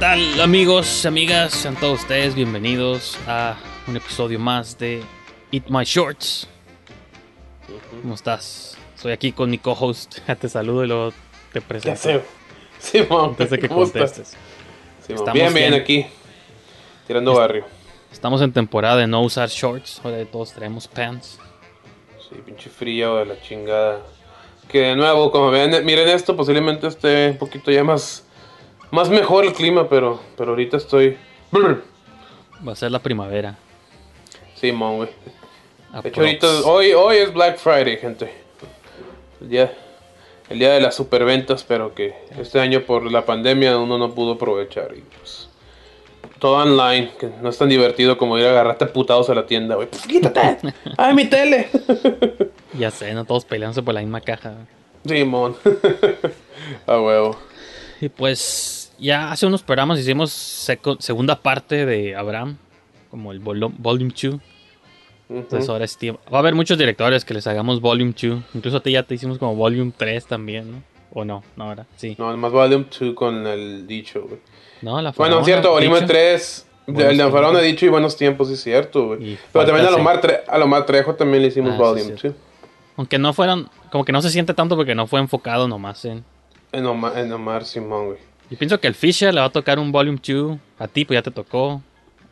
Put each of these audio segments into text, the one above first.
Tal amigos, amigas? Sean todos ustedes bienvenidos a un episodio más de Eat My Shorts. ¿Cómo estás? Soy aquí con mi co-host. Te saludo y luego te Ya presento. sé. Simón, Antes de que contestes. Simón, Estamos bien, bien bien. aquí. Tirando barrio. Estamos en temporada de no usar shorts. Ahora todos traemos pants. Sí, pinche frío de la chingada. Que de nuevo, como ven, miren esto, posiblemente esté un poquito ya más, más mejor el clima, pero, pero ahorita estoy. Va a ser la primavera. Güey. A De hecho, ahorita, hoy, hoy es Black Friday, gente. El día, el día de las superventas, pero que este año por la pandemia uno no pudo aprovechar. Y pues, todo online, que no es tan divertido como ir a agarrarte putados a la tienda, güey. Pues, quítate. ¡Ay, mi tele! Ya sé, no todos peleándose por la misma caja. Simón. a huevo. Y pues ya hace unos programas hicimos segunda parte de Abraham. Como el volo- Volume 2. Entonces ahora es tiempo. Va a haber muchos directores que les hagamos Volume 2. Incluso a ti ya te hicimos como Volume 3 también, ¿no? ¿O no? No, ahora sí. No, más Volume 2 con el dicho, güey. No, la Bueno, cierto, Volume dicho. 3. Buenos El de tiempos. ha dicho y buenos tiempos, sí, es cierto, güey. Pero también a Lomar, Tre- a Lomar Trejo también le hicimos Ah, sí, Volume cierto. 2. Aunque no fueran. Como que no se siente tanto porque no fue enfocado nomás en. En Omar, en Omar Simón, güey. Yo pienso que el Fisher le va a tocar un Volume 2. A ti, pues ya te tocó.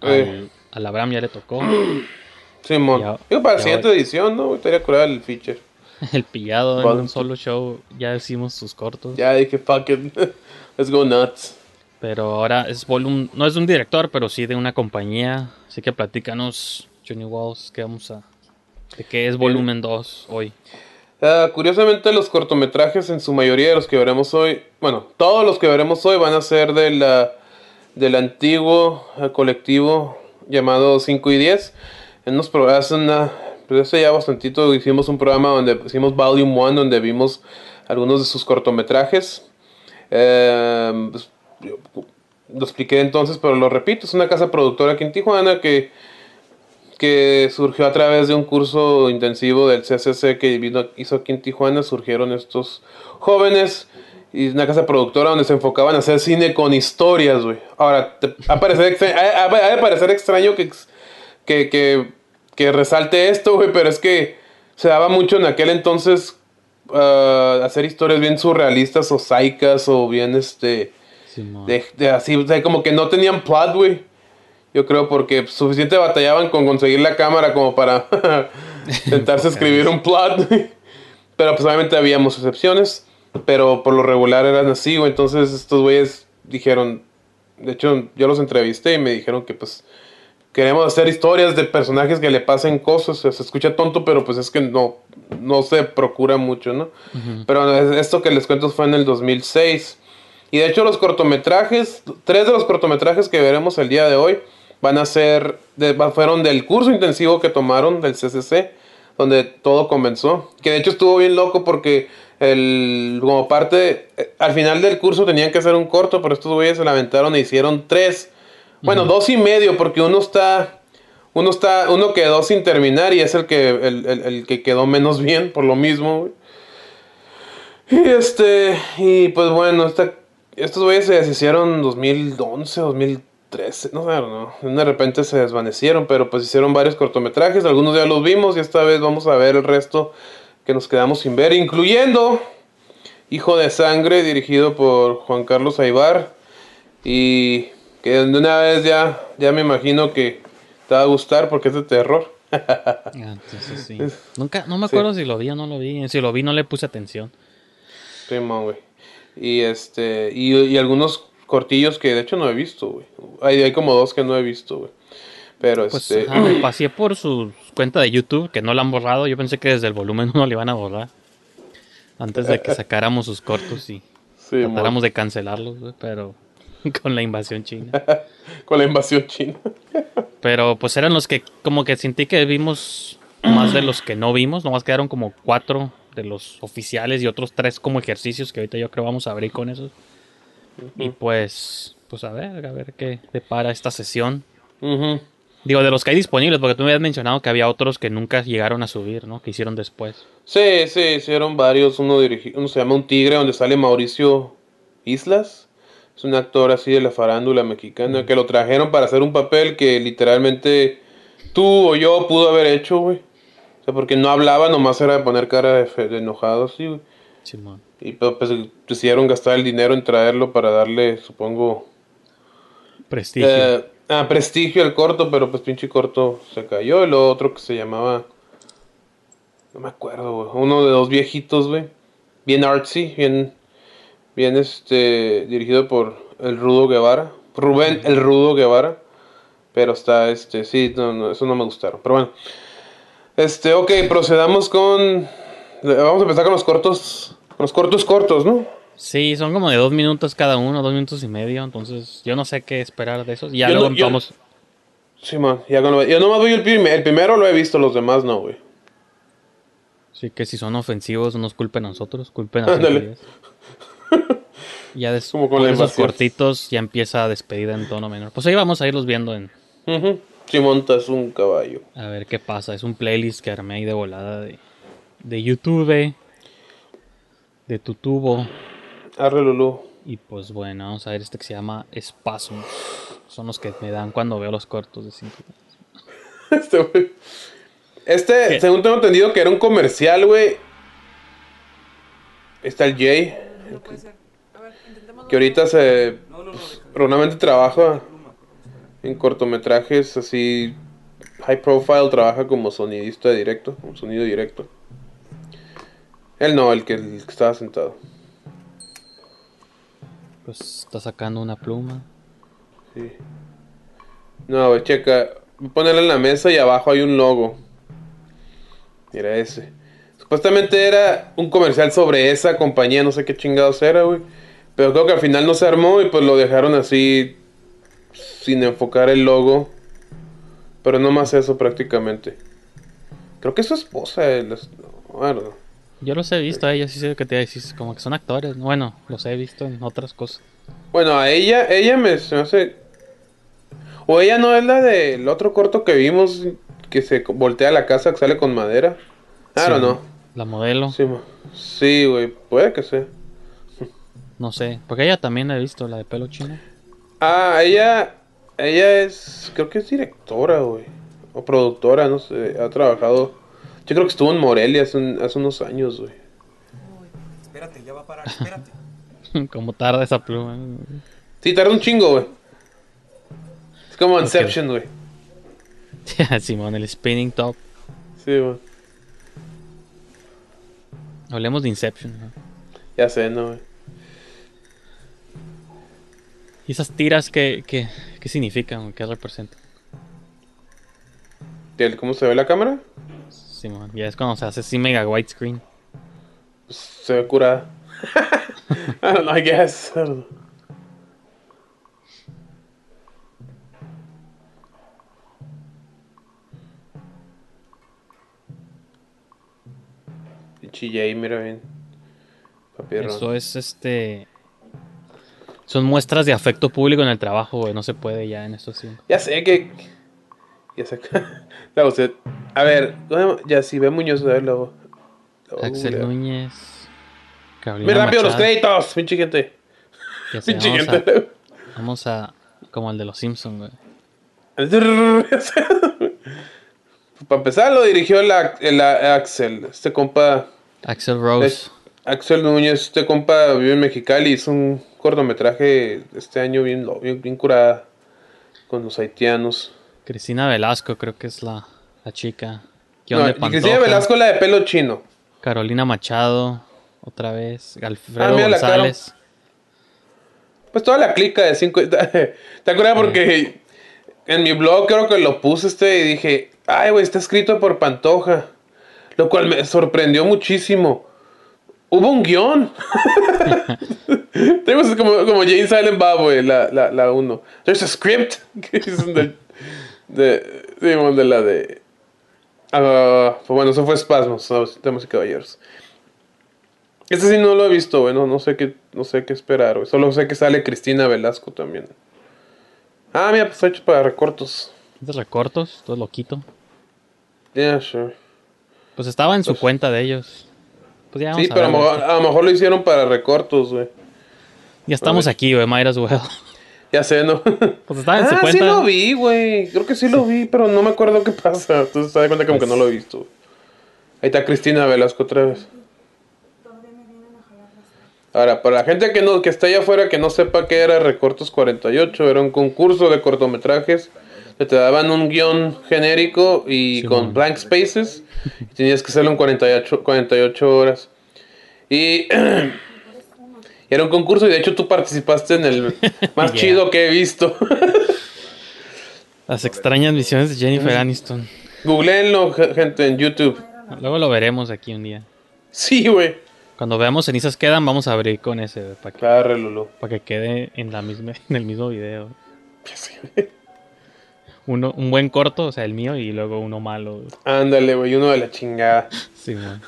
Al, Eh. al Abraham ya le tocó. Simón. Ya- Digo, para la siguiente edición, ¿no? güey? Estaría curado el feature. El pillado en un solo show. Ya hicimos sus cortos. Ya dije, fuck it. Let's go nuts. Pero ahora es volumen, no es de un director, pero sí de una compañía. Así que platícanos, Johnny Walls, que vamos a... ¿De qué es volumen 2 hoy? Ah, curiosamente, los cortometrajes, en su mayoría de los que veremos hoy, bueno, todos los que veremos hoy van a ser de la, del antiguo eh, colectivo llamado 5 y 10. En unos programas, una, pues hace ya bastantito hicimos un programa donde hicimos Volume 1, donde vimos algunos de sus cortometrajes. Eh, pues, yo lo expliqué entonces, pero lo repito, es una casa productora aquí en Tijuana que que surgió a través de un curso intensivo del CCC que vino, hizo aquí en Tijuana, surgieron estos jóvenes y una casa productora donde se enfocaban a hacer cine con historias, güey. Ahora, te- a parecer, extra- ha- ha- ha de parecer extraño que, que, que, que resalte esto, güey, pero es que se daba mucho en aquel entonces ah, hacer historias bien surrealistas o saicas o bien, este, de, de así, o sea, como que no tenían plot, güey. Yo creo porque suficiente batallaban con conseguir la cámara como para intentarse escribir un plot. Pero pues obviamente habíamos excepciones. Pero por lo regular eran así, güey. Entonces estos güeyes dijeron... De hecho, yo los entrevisté y me dijeron que pues... Queremos hacer historias de personajes que le pasen cosas. Se escucha tonto, pero pues es que no, no se procura mucho, ¿no? Pero esto que les cuento fue en el 2006. Y de hecho los cortometrajes, tres de los cortometrajes que veremos el día de hoy van a ser, de- fueron del curso intensivo que tomaron del CCC, donde todo comenzó. Que de hecho estuvo bien loco porque el, como parte, eh, al final del curso tenían que hacer un corto, pero estos güeyes se lamentaron e hicieron tres. Bueno, dos y medio, porque uno está, uno está, uno quedó sin terminar y es el que, el, el- el que quedó menos bien por lo mismo. Y este, y pues bueno, esta, estos güeyes se deshicieron en 2011, 2013, no sé, no, de repente se desvanecieron, pero pues hicieron varios cortometrajes, algunos ya los vimos y esta vez vamos a ver el resto que nos quedamos sin ver, incluyendo Hijo de Sangre, dirigido por Juan Carlos Aibar, y que de una vez ya, ya me imagino que te va a gustar porque es de terror. Ah, entonces sí. Nunca, no me acuerdo si lo vi o no lo vi. Si lo vi no le puse atención. Simón, güey. Y este, y, y algunos cortillos que de hecho no he visto, güey. Hay, hay como dos que no he visto, güey. Pero Pues este. ajá, me pasé por su cuenta de YouTube, que no la han borrado. Yo pensé que desde el volumen 1 le iban a borrar. Antes de que sacáramos sus cortos y sí, tratáramos de cancelarlos, güey, pero con la invasión china. con la invasión china. Pero pues eran los que como que sentí que vimos más de los que no vimos. Nomás quedaron como cuatro de los oficiales y otros tres como ejercicios que ahorita yo creo vamos a abrir con esos. Y pues, pues a ver, a ver qué depara esta sesión. Digo, de los que hay disponibles, porque tú me habías mencionado que había otros que nunca llegaron a subir, ¿no? Que hicieron después. Sí, sí, hicieron varios. Uno, dirigi- uno se llama Un Tigre, donde sale Mauricio Islas. Es un actor así de la farándula mexicana que lo trajeron para hacer un papel que literalmente tú o yo pudo haber hecho, güey. O sea, porque no hablaba, nomás era de poner cara de, de enojado así, güey. Simón. Y pues, pues, decidieron gastar el dinero en traerlo para darle, supongo, Prestigio. eh, ah, prestigio al corto, pero pues pinche corto se cayó. Y lo otro que se llamaba. No me acuerdo, güey. Uno de dos viejitos, güey. Bien artsy, bien. Bien este. Dirigido por el Rudo Guevara. Rubén el Rudo Guevara. Pero está este. Sí, no, no, eso no me gustaron. Pero bueno. Este, ok, procedamos con. Vamos a empezar con los cortos. Los cortos cortos, ¿no? Sí, son como de dos minutos cada uno, dos minutos y medio. Entonces, yo no sé qué esperar de esos. Ya Yo luego no- yo- vamos. Sí, man. Ya lo- yo nomás voy el, primer, el primero, lo he visto, los demás no, güey. Sí, que si son ofensivos, no nos culpen a nosotros, culpen a. Series. Ya después Como con esos cortitos ya empieza despedida en tono menor. Pues ahí vamos a irlos viendo en Ujú. Si montas un caballo. a ver qué pasa. Es un playlist que armé ahí de volada de, de YouTube, de Tutubo. Arre Lulú. Y pues bueno, vamos a ver este que se llama Spasmos. Son los que me dan cuando veo los cortos de 5 Este. Este, ¿Qué? según tengo entendido que era un comercial, güey. Está el Jay. Que ahorita se. Normalmente trabaja en cortometrajes así. High profile, trabaja como sonidista directo, como sonido directo. Él no, el que, el que estaba sentado. Pues está sacando una pluma. Sí. No, güey, checa. Ponerla en la mesa y abajo hay un logo. Mira ese. Supuestamente era un comercial sobre esa compañía, no sé qué chingados era, güey. Pero creo que al final no se armó y pues lo dejaron así sin enfocar el logo. Pero no más eso prácticamente. Creo que es su esposa. el- Bueno, Yo los he visto a ellos, sí sé que te decir, como que son actores. ¿no? Bueno, los he visto en otras cosas. Bueno, a ella, ella me, hace. O ella no es la del otro corto que vimos que se voltea la casa que sale con madera. Claro, Sí, no. La modelo, Sí, mo- sí, güey, puede que sea. no sé. Porque ella también la he visto, la de pelo chino. Ah, ella, ella es, creo que es directora, güey, o productora, no sé, ha trabajado. Yo creo que estuvo en Morelia hace, un- hace unos años, güey. Espérate, ya va a parar, espérate. como tarda esa pluma. Sí, tarda un chingo, güey. Es como Inception, güey. Simón, el spinning top. Sí, güey. Hablemos de Inception. ¿no? Ya sé, no, güey. ¿Y esas tiras qué, qué, qué significan? ¿Qué representan? ¿El- ¿Cómo se ve la cámara? Simón, ya es cuando se hace así mega widescreen. Se ve curada. I don't know, I guess. I don't know. Pinche Jay, mira bien. Eso es este. Son muestras de afecto público en el trabajo, güey. No se puede ya en estos tiempos. Ya sé que. Ya que. La usted. A ver, ya si ve Muñoz, a ver luego. luego Axel. Núñez. Mira rápido los créditos, pinche gente. Pinche vamos, a, gente. vamos a. Como el de los Simpsons, güey. Para empezar, lo dirigió el, Ac- el A- Axel. Este compa. Axel Rose. Axel Núñez, este compa vive en Mexicali. Hizo un cortometraje este año bien, lo- bien, bien curada. Con los haitianos. Cristina Velasco, creo que es la, la chica. No, Cristina. Velasco, la de pelo chino. Carolina Machado, otra vez. Alfredo Ah, mira la. González. Pues toda la clica de 5. ¿Te acuerdas? Porque en mi blog creo que lo puse este y dije, ay, güey, está escrito por Pantoja. Lo cual me sorprendió muchísimo. Hubo un guion. Tenemos como, como Jane Silent Bob, güey, la, la, la uno. There's a script. Es de, digamos, de la de... ah, pues bueno, eso fue Spasmos, Damas y Caballeros. Este sí no lo he visto, güey. No, sé qué, no sé qué esperar, güey. Solo sé que sale Cristina Velasco también. Ah, mira, pues está hecho para recortos. De recortos, todo loquito. Yeah, sure. Pues estaba en su cuenta de ellos. Pues ya vamos Sí, a pero a lo, mejor, lo mejor lo hicieron para recortos, güey. Ya estamos aquí, güey, might as well. Ya sé, ¿no? Pues estaba en ah, su sí cuenta. lo vi, güey. Creo que sí lo vi, pero no me acuerdo qué pasa. Entonces te das cuenta como que no lo he visto. Ahí está Cristina Velasco otra vez. Ahora, para la gente que no que está allá afuera que no sepa qué era Recortos 48, era un concurso de cortometrajes que te daban un guion genérico y con blank spaces y tenías que hacerlo en 48, 48 horas. Y era un concurso y de hecho tú participaste en el más Yeah. chido que he visto. Las extrañas misiones de Jennifer Aniston. Googleenlo, ge- gente, en YouTube. Luego lo veremos aquí un día. Sí, güey. Cuando veamos cenizas quedan, vamos a abrir con ese, para que, Claro, Lulu. pa' que quede en, la misma, en el mismo video. Uno, un buen corto, o sea, el mío, y luego uno malo. Ándale, güey, uno de la chingada. Sí, man.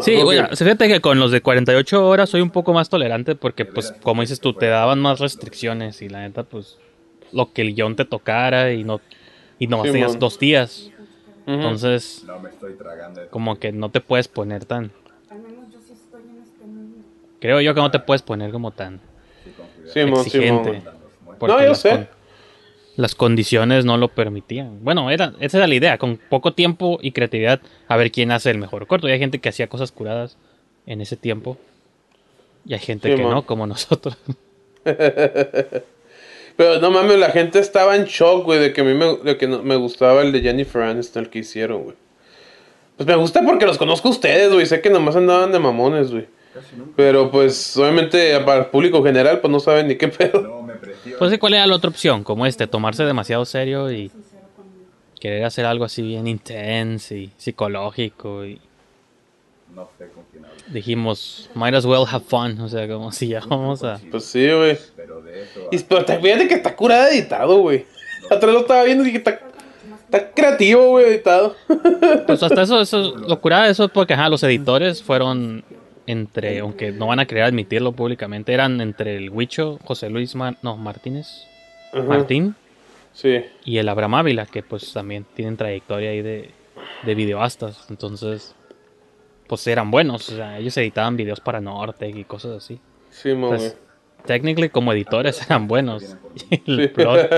Sí, güey, fíjate que con los de 48 horas soy un poco más tolerante porque, pues, como dices tú, te daban más restricciones y la neta, pues, lo que el guion te tocara y no, y nomás Sí, tenías dos días. Entonces, como que no te puedes poner tan... Creo yo que no te puedes poner como tan Simón, exigente. Porque No, yo sé. con- las condiciones no lo permitían. Bueno, era, esa era la idea, con poco tiempo y creatividad, a ver quién hace el mejor corto. Y hay gente que hacía cosas curadas en ese tiempo. Y hay gente Sí, que no, como nosotros. Pero no mames, la gente estaba en shock, güey, de que a mí me, de que no- me gustaba el de Jennifer Aniston, el que hicieron, güey. Pues me gusta porque los conozco a ustedes, güey. Sé que nomás andaban de mamones, güey. Pero pues, obviamente, para el público general, pues no saben ni qué pedo. Pues ¿cuál era la otra opción? Como este, tomarse demasiado serio y querer hacer algo así bien intenso y psicológico y dijimos, might as well have fun, o sea, como si ya vamos a... Pues sí, güey. Y pero te fíjate que está curada editado, güey. Atrás lo estaba viendo y dije, está, está creativo, güey, editado. Pues hasta eso, eso, lo curada de eso es porque, ajá, los editores fueron entre, aunque no van a querer admitirlo públicamente, eran entre el Huicho, José Luis, Mar- no, Martínez, Ajá. Martín Sí. y el Abraham Ávila, que pues también tienen trayectoria ahí de, de videoastas, entonces, pues eran buenos, o sea, ellos editaban videos para Norte y cosas así. Sí. Pues, técnicamente como editores eran buenos. El plot,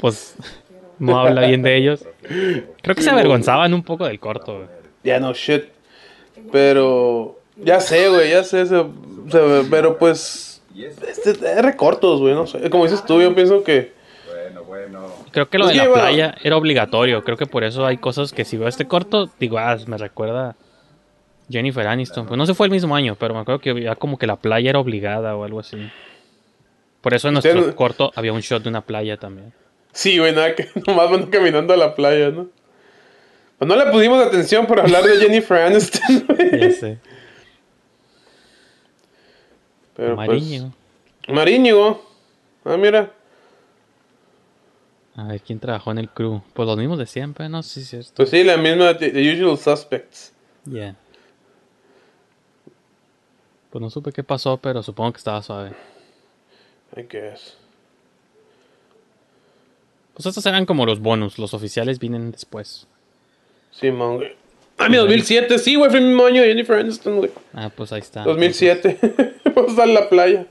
pues, no habla bien de ellos. Creo que se avergonzaban un poco del corto. Ya no shit. Pero ya sé, güey, ya sé, se- se- pero pues este, es recortos, güey, no sé. Como dices tú, yo pienso que Creo que lo de que la iba- playa era obligatorio. Creo que por eso hay cosas que si veo este corto, digo, ah, me recuerda Jennifer Aniston. Pues no se fue el mismo año, pero me acuerdo que había como que la playa era obligada o algo así. Por eso en nuestro Usted- corto había un shot de una playa también. sí, güey, nada que nomás van caminando a la playa, ¿no? Pues no le pusimos atención por hablar de Jennifer Aniston, güey. Ya sé. Pero Mariño. pues Mariño. Ah, mira. A ver quién trabajó en el crew. Pues los mismos de siempre, ¿no? Sí, cierto. Pues sí, la misma The The Usual Suspects. Yeah. Pues no supe qué pasó, pero supongo que estaba suave. I guess. Pues estos eran como los bonus, los oficiales vienen después. Sí, man, güey. Ah, mi 2007, sí, güey, fue año de Jennifer Aniston, güey. Ah, pues ahí está. 2007. Vamos a estar en la playa.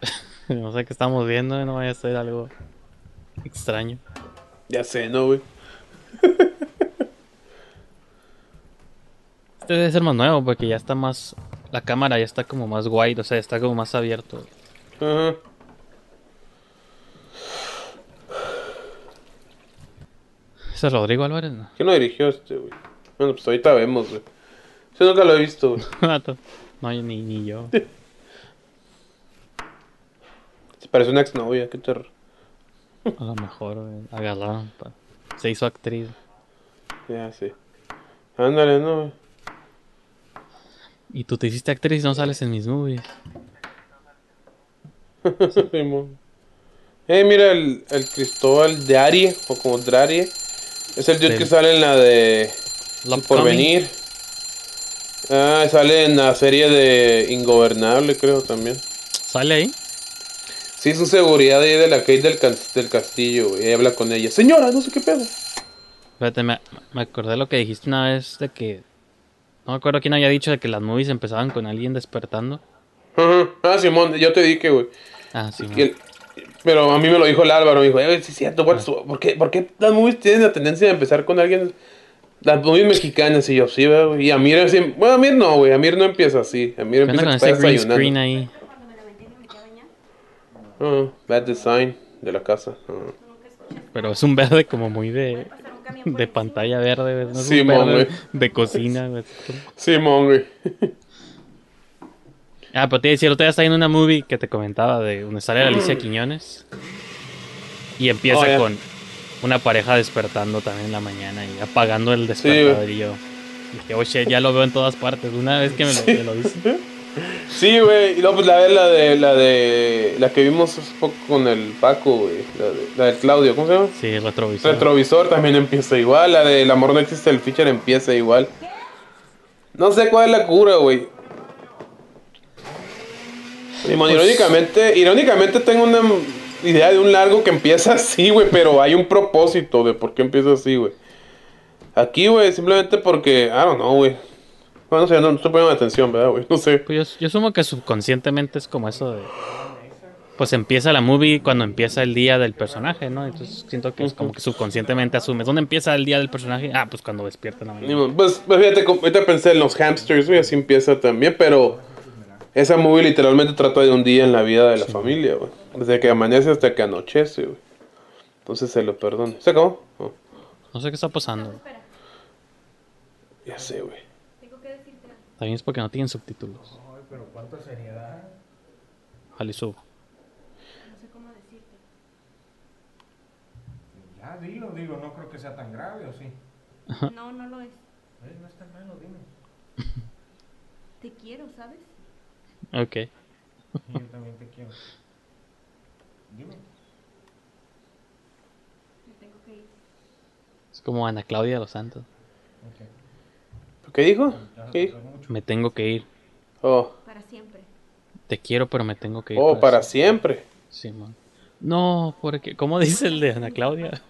no sé qué estamos viendo, no vaya a ser algo extraño. Ya sé, ¿no, güey? Este debe ser más nuevo porque ya está más. La cámara ya está como más wide, o sea, está como más abierto. Ajá. ¿Ese es Rodrigo Álvarez? No. ¿Quién lo dirigió este, güey? Bueno, pues ahorita vemos, güey. Yo nunca lo he visto. No, ni, ni yo. Se parece una exnovia, qué terror. A lo mejor güey, agarraron. pa- Se hizo actriz. Ya, sí. Ándale, no. Y tú te hiciste actriz y no sales en mis movies. Simón. Eh, mira, el, el Cristóbal de Arie, o como Drarie. Es el dude Del- que sale en la de Love Por Coming. venir. Ah, sale en la serie de Ingobernable, creo también. ¿Sale ahí? Sí, es un seguridad ahí de la Kate del, del castillo, güey. Y habla con ella. Señora, no sé qué pedo. Espérate, me, me acordé lo que dijiste una vez de que. No me acuerdo quién había dicho de que las movies empezaban con alguien despertando. Ajá. Ah, Simón, yo te dije, güey. Ah, sí. que Pero a mí me lo dijo el Álvaro, me dijo, eh, sí es cierto, what's- ¿por, qué, ¿por qué las movies tienen la tendencia de empezar con alguien? Las movies mexicanas, y yo, sí, ¿verdad, güey. Y Amir, así, bueno, Amir no, güey, Amir no empieza así. Amir ¿Qué onda empieza con ese está green screen ahí? Ah, bad design de la casa. Ah. Pero es un verde como muy de. De pantalla verde, ¿no? Sí, mon, verde de cocina, güey. Simón, güey. Ah, pero te iba a decir, el otro día estaba en una movie que te comentaba de donde sale Alicia Quiñones. Y empieza Oh, con una pareja despertando también en la mañana y apagando el despertador. y yo dije, shit, ya lo veo en todas partes. Una vez que me lo, me lo dice. Sí, güey. Y luego, pues, la de la de la de la que vimos hace poco con el Paco, güey. La, de, la del Claudio, ¿cómo se llama? Sí, retrovisor. Retrovisor también empieza igual. La de El amor no existe, el feature empieza igual. No sé cuál es la cura, güey. Pues- irónicamente, irónicamente tengo una idea de un largo que empieza así, güey, pero hay un propósito de por qué empieza así, güey. Aquí, güey, simplemente porque, I don't know, güey. Bueno, no sé, no, no estoy poniendo atención, ¿verdad, güey? No sé. Pues yo, yo asumo que subconscientemente es como eso de. Pues empieza la movie cuando empieza el día del personaje, ¿no? Entonces siento que es como que subconscientemente asumes. ¿Dónde empieza el día del personaje? Ah, pues cuando despierta en la mañana. Pues, pues fíjate, ahorita pensé en los hamsters, güey, así empieza también, pero esa movie literalmente trata de un día en la vida de la familia, güey. Desde que amanece hasta que anochece, güey. Entonces se lo perdono. ¿Se acabó? Oh, No sé qué está pasando. ya sé, güey. También es porque no tienen subtítulos. Ay, pero cuánta seriedad. Ojalá y subo. Ya, dilo, digo, no creo que sea tan grave, ¿o sí? No, no lo es. Eh, No es tan malo, dime. Te quiero, ¿sabes? Ok. Yo también te quiero. Dime. Me tengo que ir. Es como Ana Claudia de los Santos. Ok. ¿Qué dijo? ¿Qué dijo? Me tengo que ir. Oh, Para siempre. Te quiero, pero me tengo que ir. oh, para siempre. Sí, man. No, porque. ¿Cómo dice el de Ana Claudia?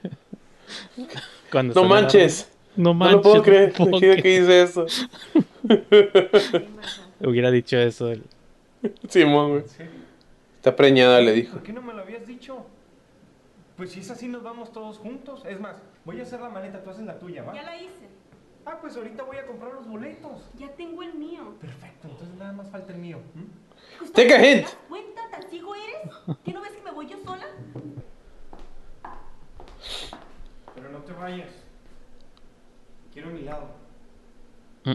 Cuando No la- manches. No No manches. lo puedo creer. puedo ¿Quién que creer. dice eso? Hubiera dicho eso. él. Simón, güey. Está preñada, le dijo. ¿Por qué no me lo habías dicho? Pues si es así nos vamos todos juntos. Es más, voy a hacer la maleta, tú haces la tuya, ¿va? Ya la hice. Ah, pues ahorita voy a comprar los boletos. Ya tengo el mío. Perfecto, entonces nada más falta el mío. ¿m? Gustavo, Take a ¿te hint. das cuenta? ¿Tan ciego eres? ¿Que no ves que me voy yo sola? Pero no te vayas. Quiero mi lado. Mm.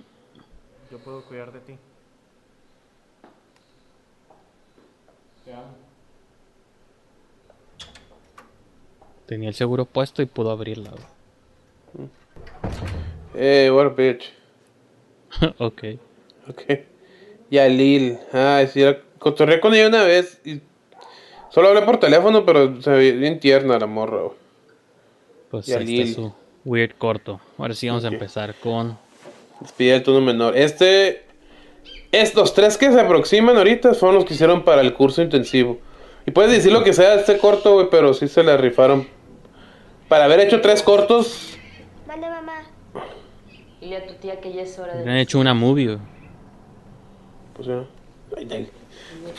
Yo puedo cuidar de ti. Tenía el seguro puesto y pudo abrirla. güey. Eh, what a bitch. ok. Ok. Yalil. Ah, sí, la- cotorreé con ella una vez y solo hablé por teléfono, pero se ve bien tierna la morra, güey. Pues Y ahí Alil. está su weird corto. Ahora sí vamos a empezar con. Despide el tono menor. Este. Estos tres que se aproximan ahorita fueron los que hicieron para el curso intensivo. Y puedes decir lo que sea de este corto, güey, pero sí se la rifaron. Para haber hecho tres cortos, Manda mamá. Dile a tu tía que ya es hora de... Han hecho una movie. güey. pues ya. Ay, ay.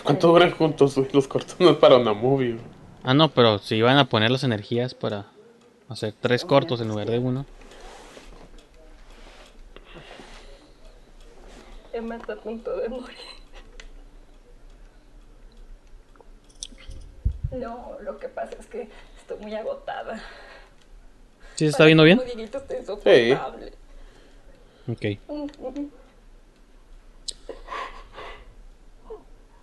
¿Cuánto duran juntos, güey? Los cortos no es para una movie, güey. Ah, no, pero si iban a poner las energías para hacer tres cortos en lugar de uno. Emma está a punto de morir. No, lo que pasa es que estoy muy agotada. ¿Sí se está viendo bien? Insoportable. Ok.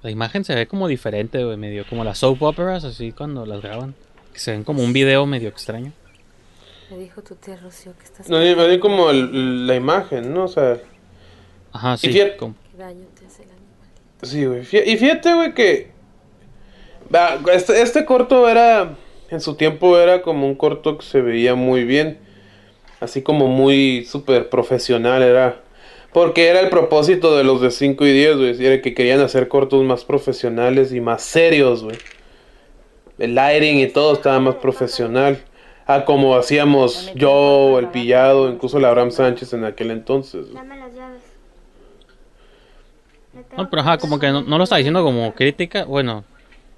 La imagen se ve como diferente, güey, medio como las soap operas, así cuando las graban. Que se ven como un video medio extraño. Me dijo tu tía Rocío que estás No, más bien como el- la imagen, ¿no? O sea, Ajá, sí. fíjate- como- ¿Qué daño te hace el animalito? sí, güey. Y fíjate, güey, que. Este, este corto era. En su tiempo era como un corto que se veía muy bien. Así como muy súper profesional. Era. Porque era el propósito de los de 5 y 10, güey. Era que querían hacer cortos más profesionales y más serios, güey. El lighting y todo estaba más profesional. A como hacíamos yo, el pillado, incluso la Abraham Sánchez en aquel entonces. güey. No, pero ajá, como que no, no lo está diciendo como crítica. Bueno,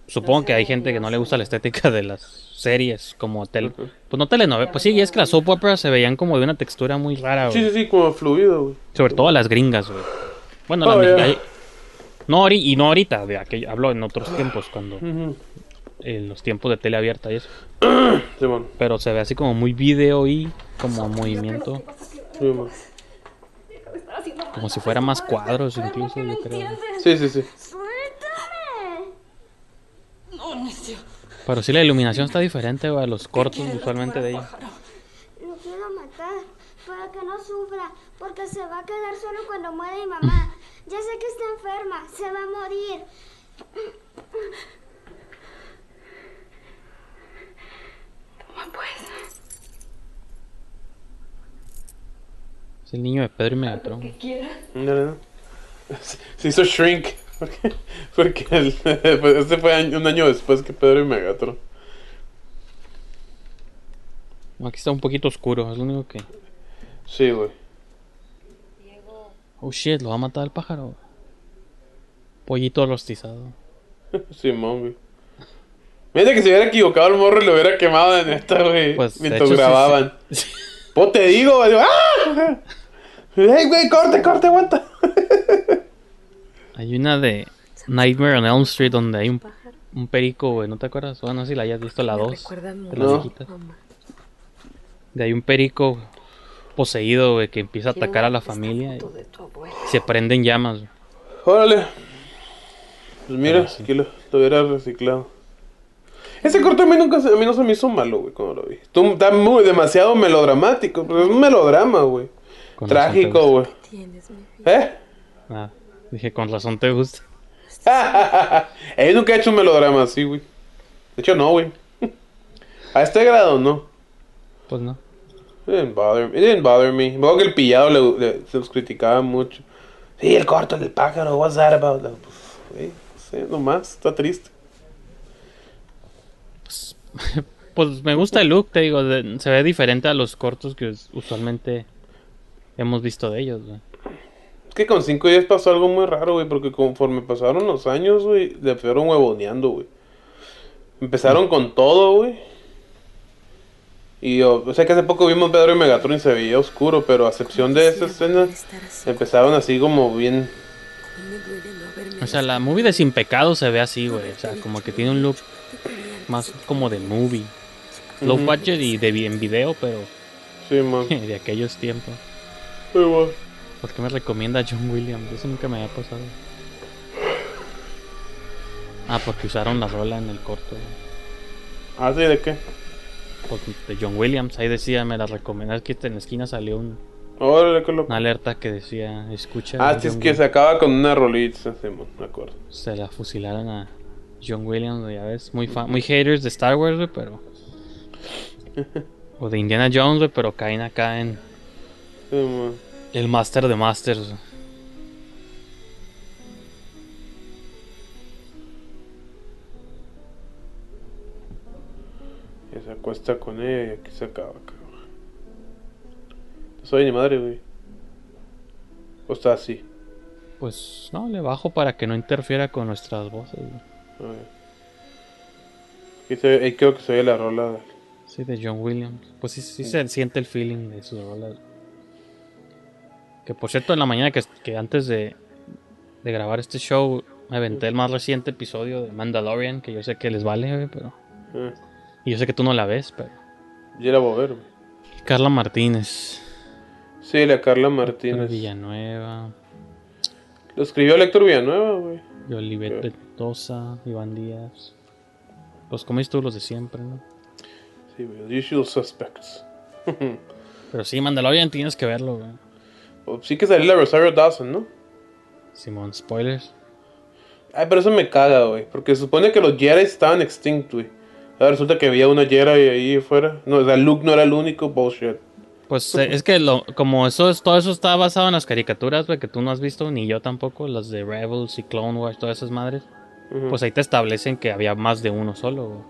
supongo que hay gente que no le gusta la estética de las series, como tele. Pues no telenovelas. Pues sí, y es que las soap operas se veían como de una textura muy rara, Sí, güey. sí, sí, como fluido, güey. Sobre todo las gringas, güey. Bueno, Oh, las yeah. No, y no ahorita, de aquello, hablo en otros tiempos, cuando. En los tiempos de tele abierta y eso. Pero se ve así como muy video y como movimiento. Simón. Como si fuera más cuadros, incluso, yo creo. Sí, sí, sí. ¡Suéltame! Pero sí, la iluminación está diferente, a los cortos usualmente de ella. Lo quiero matar para que no sufra, porque se va a quedar solo cuando muera mi mamá. Ya sé que está enferma, se va a morir. Es el niño de Pedro y Megatron. No, no, no. Se- hizo Shrink. Porque, porque el- este fue año- un año después que Pedro y Megatron. Aquí está un poquito oscuro, es lo único que. Sí, güey. Oh shit, lo va a matar el pájaro. Pollito rostizado. Simón, güey. Mira que se hubiera equivocado el morro y lo hubiera quemado de neta, güey. Pues, de mientras hecho, sí, grababan. sí. Pues te digo, güey. ¡Ah! ¡Ey, güey! ¡Corte, corte, aguanta! Hay una de Nightmare on Elm Street donde hay un, un perico, güey, ¿no te acuerdas? Bueno, no sé si la hayas visto la Me 2. recuerda De mucho las No. De hay un perico poseído, güey, que empieza a atacar a la familia y se prende en llamas. güey. Órale. Pues mira, sí. aquí lo, lo hubiera reciclado. Ese corto a mí, nunca a mí no se me hizo malo, güey, cuando lo vi. Tú- Está muy, demasiado melodramático. Pero es un melodrama, güey. Trágico, güey. ¿Eh? Ah, dije, con razón te gusta. Él nunca ha hecho un melodrama así, güey. De hecho, no, güey. A este grado, no. Pues no. It didn't bother me. It didn't bother me. Luego que el pillado le, le- se los criticaba mucho. Sí, el corto del pájaro, what's that about? Pues, güey, no sé, nomás, está triste. Pues me gusta el look, te digo, de- se ve diferente a los cortos que us- usualmente hemos visto de ellos, güey. Es que con 5 días pasó algo muy raro, güey, porque conforme pasaron los años, güey, le fueron huevoneando, güey. Empezaron con todo, güey. Y yo, o sea que hace poco vimos Pedro y Megatron y se veía oscuro, pero a excepción de esa escena, empezaron así como bien... O sea, la movie de Sin Pecado se ve así, güey. O sea, como que tiene un look más como de movie. Low Ujú. budget y de en video, pero Sí, man. de aquellos tiempos. Muy bueno. ¿Por qué me recomienda John Williams? Eso nunca me había pasado. Ah, porque usaron la rola en el corto. ¿Ah, sí? ¿De qué? Pues, de John Williams. Ahí decía, me la recomendé. Es que en la esquina salió un- Órale, una alerta que decía, escucha. Ah, sí, es John que se Williams". acaba con una rolita, sí, man, me acuerdo. Se la fusilaron a John Williams, ya ves. Muy, fan, muy haters de Star Wars, güey, pero. O de Indiana Jones, güey, pero caen acá en el Master de Masters. Y se acuesta con ella y aquí se acaba, cabrón. No soy ni madre, güey. O está así. Pues no, le bajo para que no interfiera con nuestras voces. güey. Aquí, se, ahí creo que se ve la rola. Sí, de John Williams. Pues sí, sí se siente el feeling de sus rolas. Que por cierto, en la mañana que, que antes de, de grabar este show, me aventé el más reciente episodio de Mandalorian, que yo sé que les vale, pero... Eh, Y yo sé que tú no la ves, pero... ya la voy a ver, güey. Carla Martínez. Sí, la Carla Héctor Martínez. Villanueva. Lo escribió Héctor Villanueva, güey. Y Olivet Mendoza, Iván Díaz. Pues como dices tú, los de siempre, ¿no? Sí, güey. The usual suspects. Pero sí, Mandalorian tienes que verlo, güey. O sí que salió la Rosario Dawson, ¿no? Simón, spoilers. Ay, pero eso me caga, güey. Porque se supone que los Jedi estaban extintos, güey. Ahora resulta que había una Jedi ahí afuera. No, o sea, Luke no era el único. Bullshit. Pues eh, es que lo, como eso es, todo eso está basado en las caricaturas, güey, que tú no has visto, ni yo tampoco, las de Rebels y Clone Wars, todas esas madres. Pues ahí te establecen que había más de uno solo.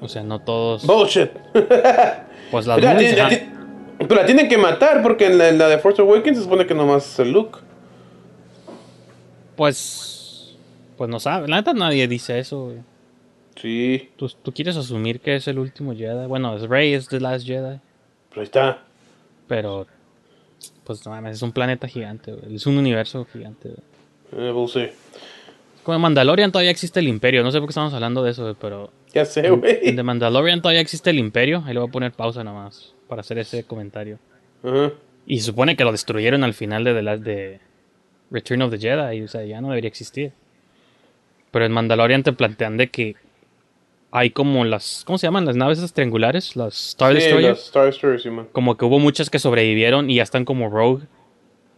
O sea, no todos. Bullshit. Pues las La la pero la tienen que matar porque en la, en de Force Awakens se supone que nomás es el Luke. Pues. Pues no sabe. La neta nadie dice eso, güey. Sí, ¿Tú, tú quieres asumir que es el último Jedi. Bueno, es Rey, es The Last Jedi. pero ahí está. Pero. Pues no mames, es un planeta gigante, güey. Es un universo gigante, güey. Eh, we'll see. Como en Mandalorian todavía existe el Imperio. No sé por qué estamos hablando de eso, pero. Ya sé, En güey. The Mandalorian todavía existe el Imperio. Ahí le voy a poner pausa nomás. Para hacer ese comentario. Ajá. Y se supone que lo destruyeron al final de, Last- de Return of the Jedi. O sea, ya no debería existir. Pero en Mandalorian te plantean de que hay como las. ¿Cómo se llaman? Las naves esas triangulares. Las Star Sí, Destroyers. las Star Destroyers, sí, man. Como que hubo muchas que sobrevivieron y ya están como rogue.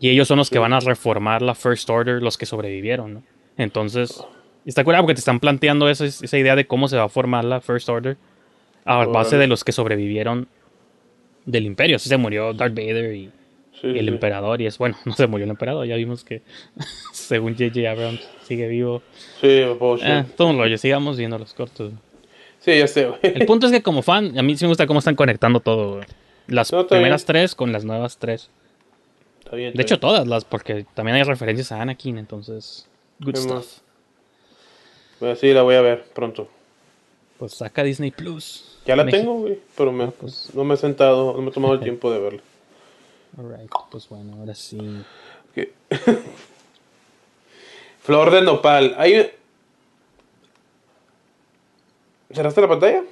Y ellos son los que van a reformar la First Order, los que sobrevivieron, ¿no? Entonces, está curado porque te están planteando esa, esa idea de cómo se va a formar la First Order a base de los que sobrevivieron del Imperio. Así se murió Darth Vader y, Sí, y el sí. emperador. Y es bueno, no se murió el emperador. Ya vimos que, según J.J. Abrams, sigue vivo. Sí. Eh, todo rollo, sigamos viendo los cortos. Sí, ya sé, güey. El punto es que como fan, a mí sí me gusta cómo están conectando todo. güey. Las No, primeras bien. tres con las nuevas tres. Está bien, De hecho, todas las, porque también hay referencias a Anakin, entonces. Good ¿Qué stuff. bien. Sí, la voy a ver pronto. Pues saca Disney Plus. Ya la México. tengo, güey. Pero me, pues. no me he sentado, no me he tomado el tiempo de verla. Alright, pues bueno, ahora sí. Flor de nopal. Hay... ¿Cerraste la pantalla?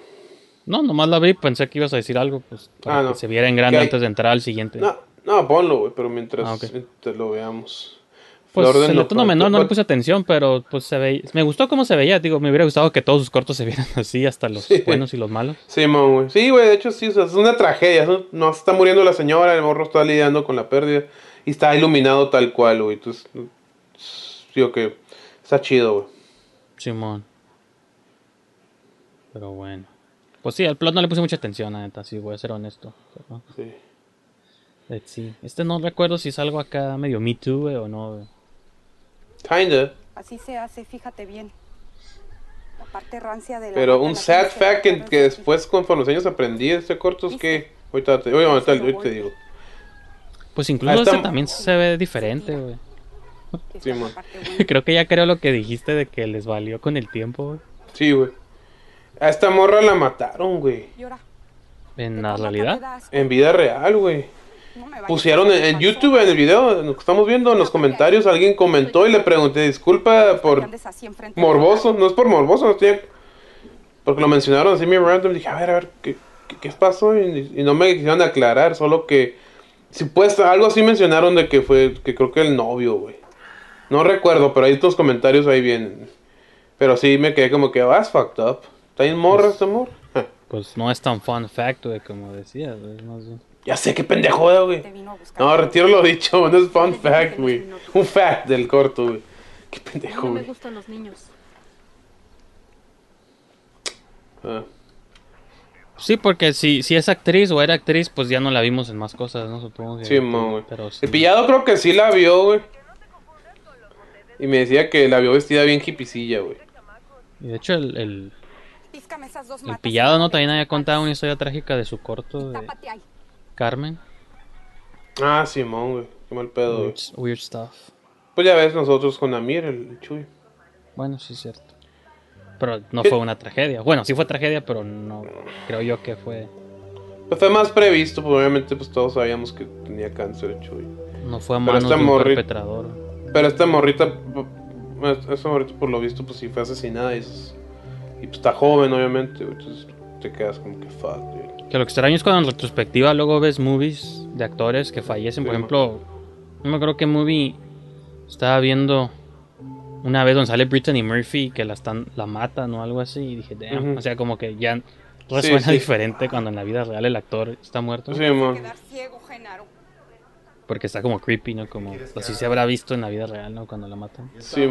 No, nomás la vi, pensé que ibas a decir algo, pues para Ah, no. que se viera en grande antes de entrar al siguiente. No, no, ponlo, güey, pero mientras Ah, ok. mientras lo veamos. Pues de el tono menor no le puse atención, pero pues se veía. Me gustó cómo se veía, digo, me hubiera gustado que todos sus cortos se vieran así, hasta los Sí. buenos y los malos. Sí, mon, güey. Sí, güey, de hecho sí, o sea, es una tragedia. No se está muriendo la señora, el morro está lidiando con la pérdida y está iluminado tal cual, güey. Entonces, digo que está chido, güey. Simón. Pero bueno. Pues sí, al plot no le puse mucha atención, la neta, sí, voy a ser honesto. Sí. let's see. Este no recuerdo si es algo acá medio Me Too, güey, o no, güey. Kinda. Así se hace, fíjate bien. La parte rancia de la Pero un sad fact que, que después, conforme los años aprendí este corto, es que. Ahorita te, oye, ahorita, ahorita te digo. Pues incluso Ah, está- este también se ve diferente, güey. Sí. Creo que ya creo lo que dijiste de que les valió con el tiempo, güey. Sí, güey. A esta morra la mataron, güey. En ¿de la realidad. En vida real, güey. No Pusieron en, en. YouTube, en el video, en lo que estamos viendo, en los comentarios, alguien comentó y le pregunté, disculpa por morboso, no es por morboso, no tiene... Porque lo mencionaron así muy random, dije, a ver, a ver, ¿qué, qué, qué pasó? Y, y no me quisieron aclarar, solo que... Si pues, algo así mencionaron de que fue, que creo que el novio, güey. No recuerdo, pero hay tus comentarios ahí vienen. Pero sí me quedé como que, that's fucked up. ¿Está bien morra este amor? Pues no es tan fun fact, güey, como decías, güey. es más bien- Ya sé qué pendejo, güey. No, retiro lo dicho, no es fun fact, güey. Un fact del corto, güey. Qué pendejo, No me güey. gustan los niños. Ah. Sí, porque si, si es actriz o era actriz, pues ya no la vimos en más cosas, ¿no? Supongo que. Sí, mo, güey. Pero sí. El pillado creo que sí la vio, güey. Y me decía que la vio vestida bien hipicilla, güey. Y de hecho, el, el, pillado, ¿no? También había contado una historia trágica de su corto de. Carmen. Ah, Simón, güey. Qué mal pedo. Weird, weird stuff. Pues ya ves nosotros con Amir, el Chuy. Bueno, sí es cierto. Pero no ¿Qué? fue una tragedia. Bueno, sí fue tragedia, pero no creo yo que fue. Pues fue más previsto, pues obviamente pues todos sabíamos que tenía cáncer el Chuy. No fue a Pero manos esta de un morri- perpetrador. Pero esta morrita, p- esta morrita por lo visto pues sí fue asesinada y, es- y pues está joven obviamente. Entonces te quedas como que fuck, güey. Que lo extraño es cuando en retrospectiva luego ves movies de actores que fallecen. Por Sí, ejemplo, no me acuerdo qué movie estaba viendo una vez donde sale Brittany Murphy que la están la matan o algo así y dije, damn, o sea, como que ya resuena sí. diferente cuando en la vida real el actor está muerto. Sí, ciego. Porque está como creepy, ¿no? Como así se habrá visto en la vida real, ¿no? Cuando la matan. Sí,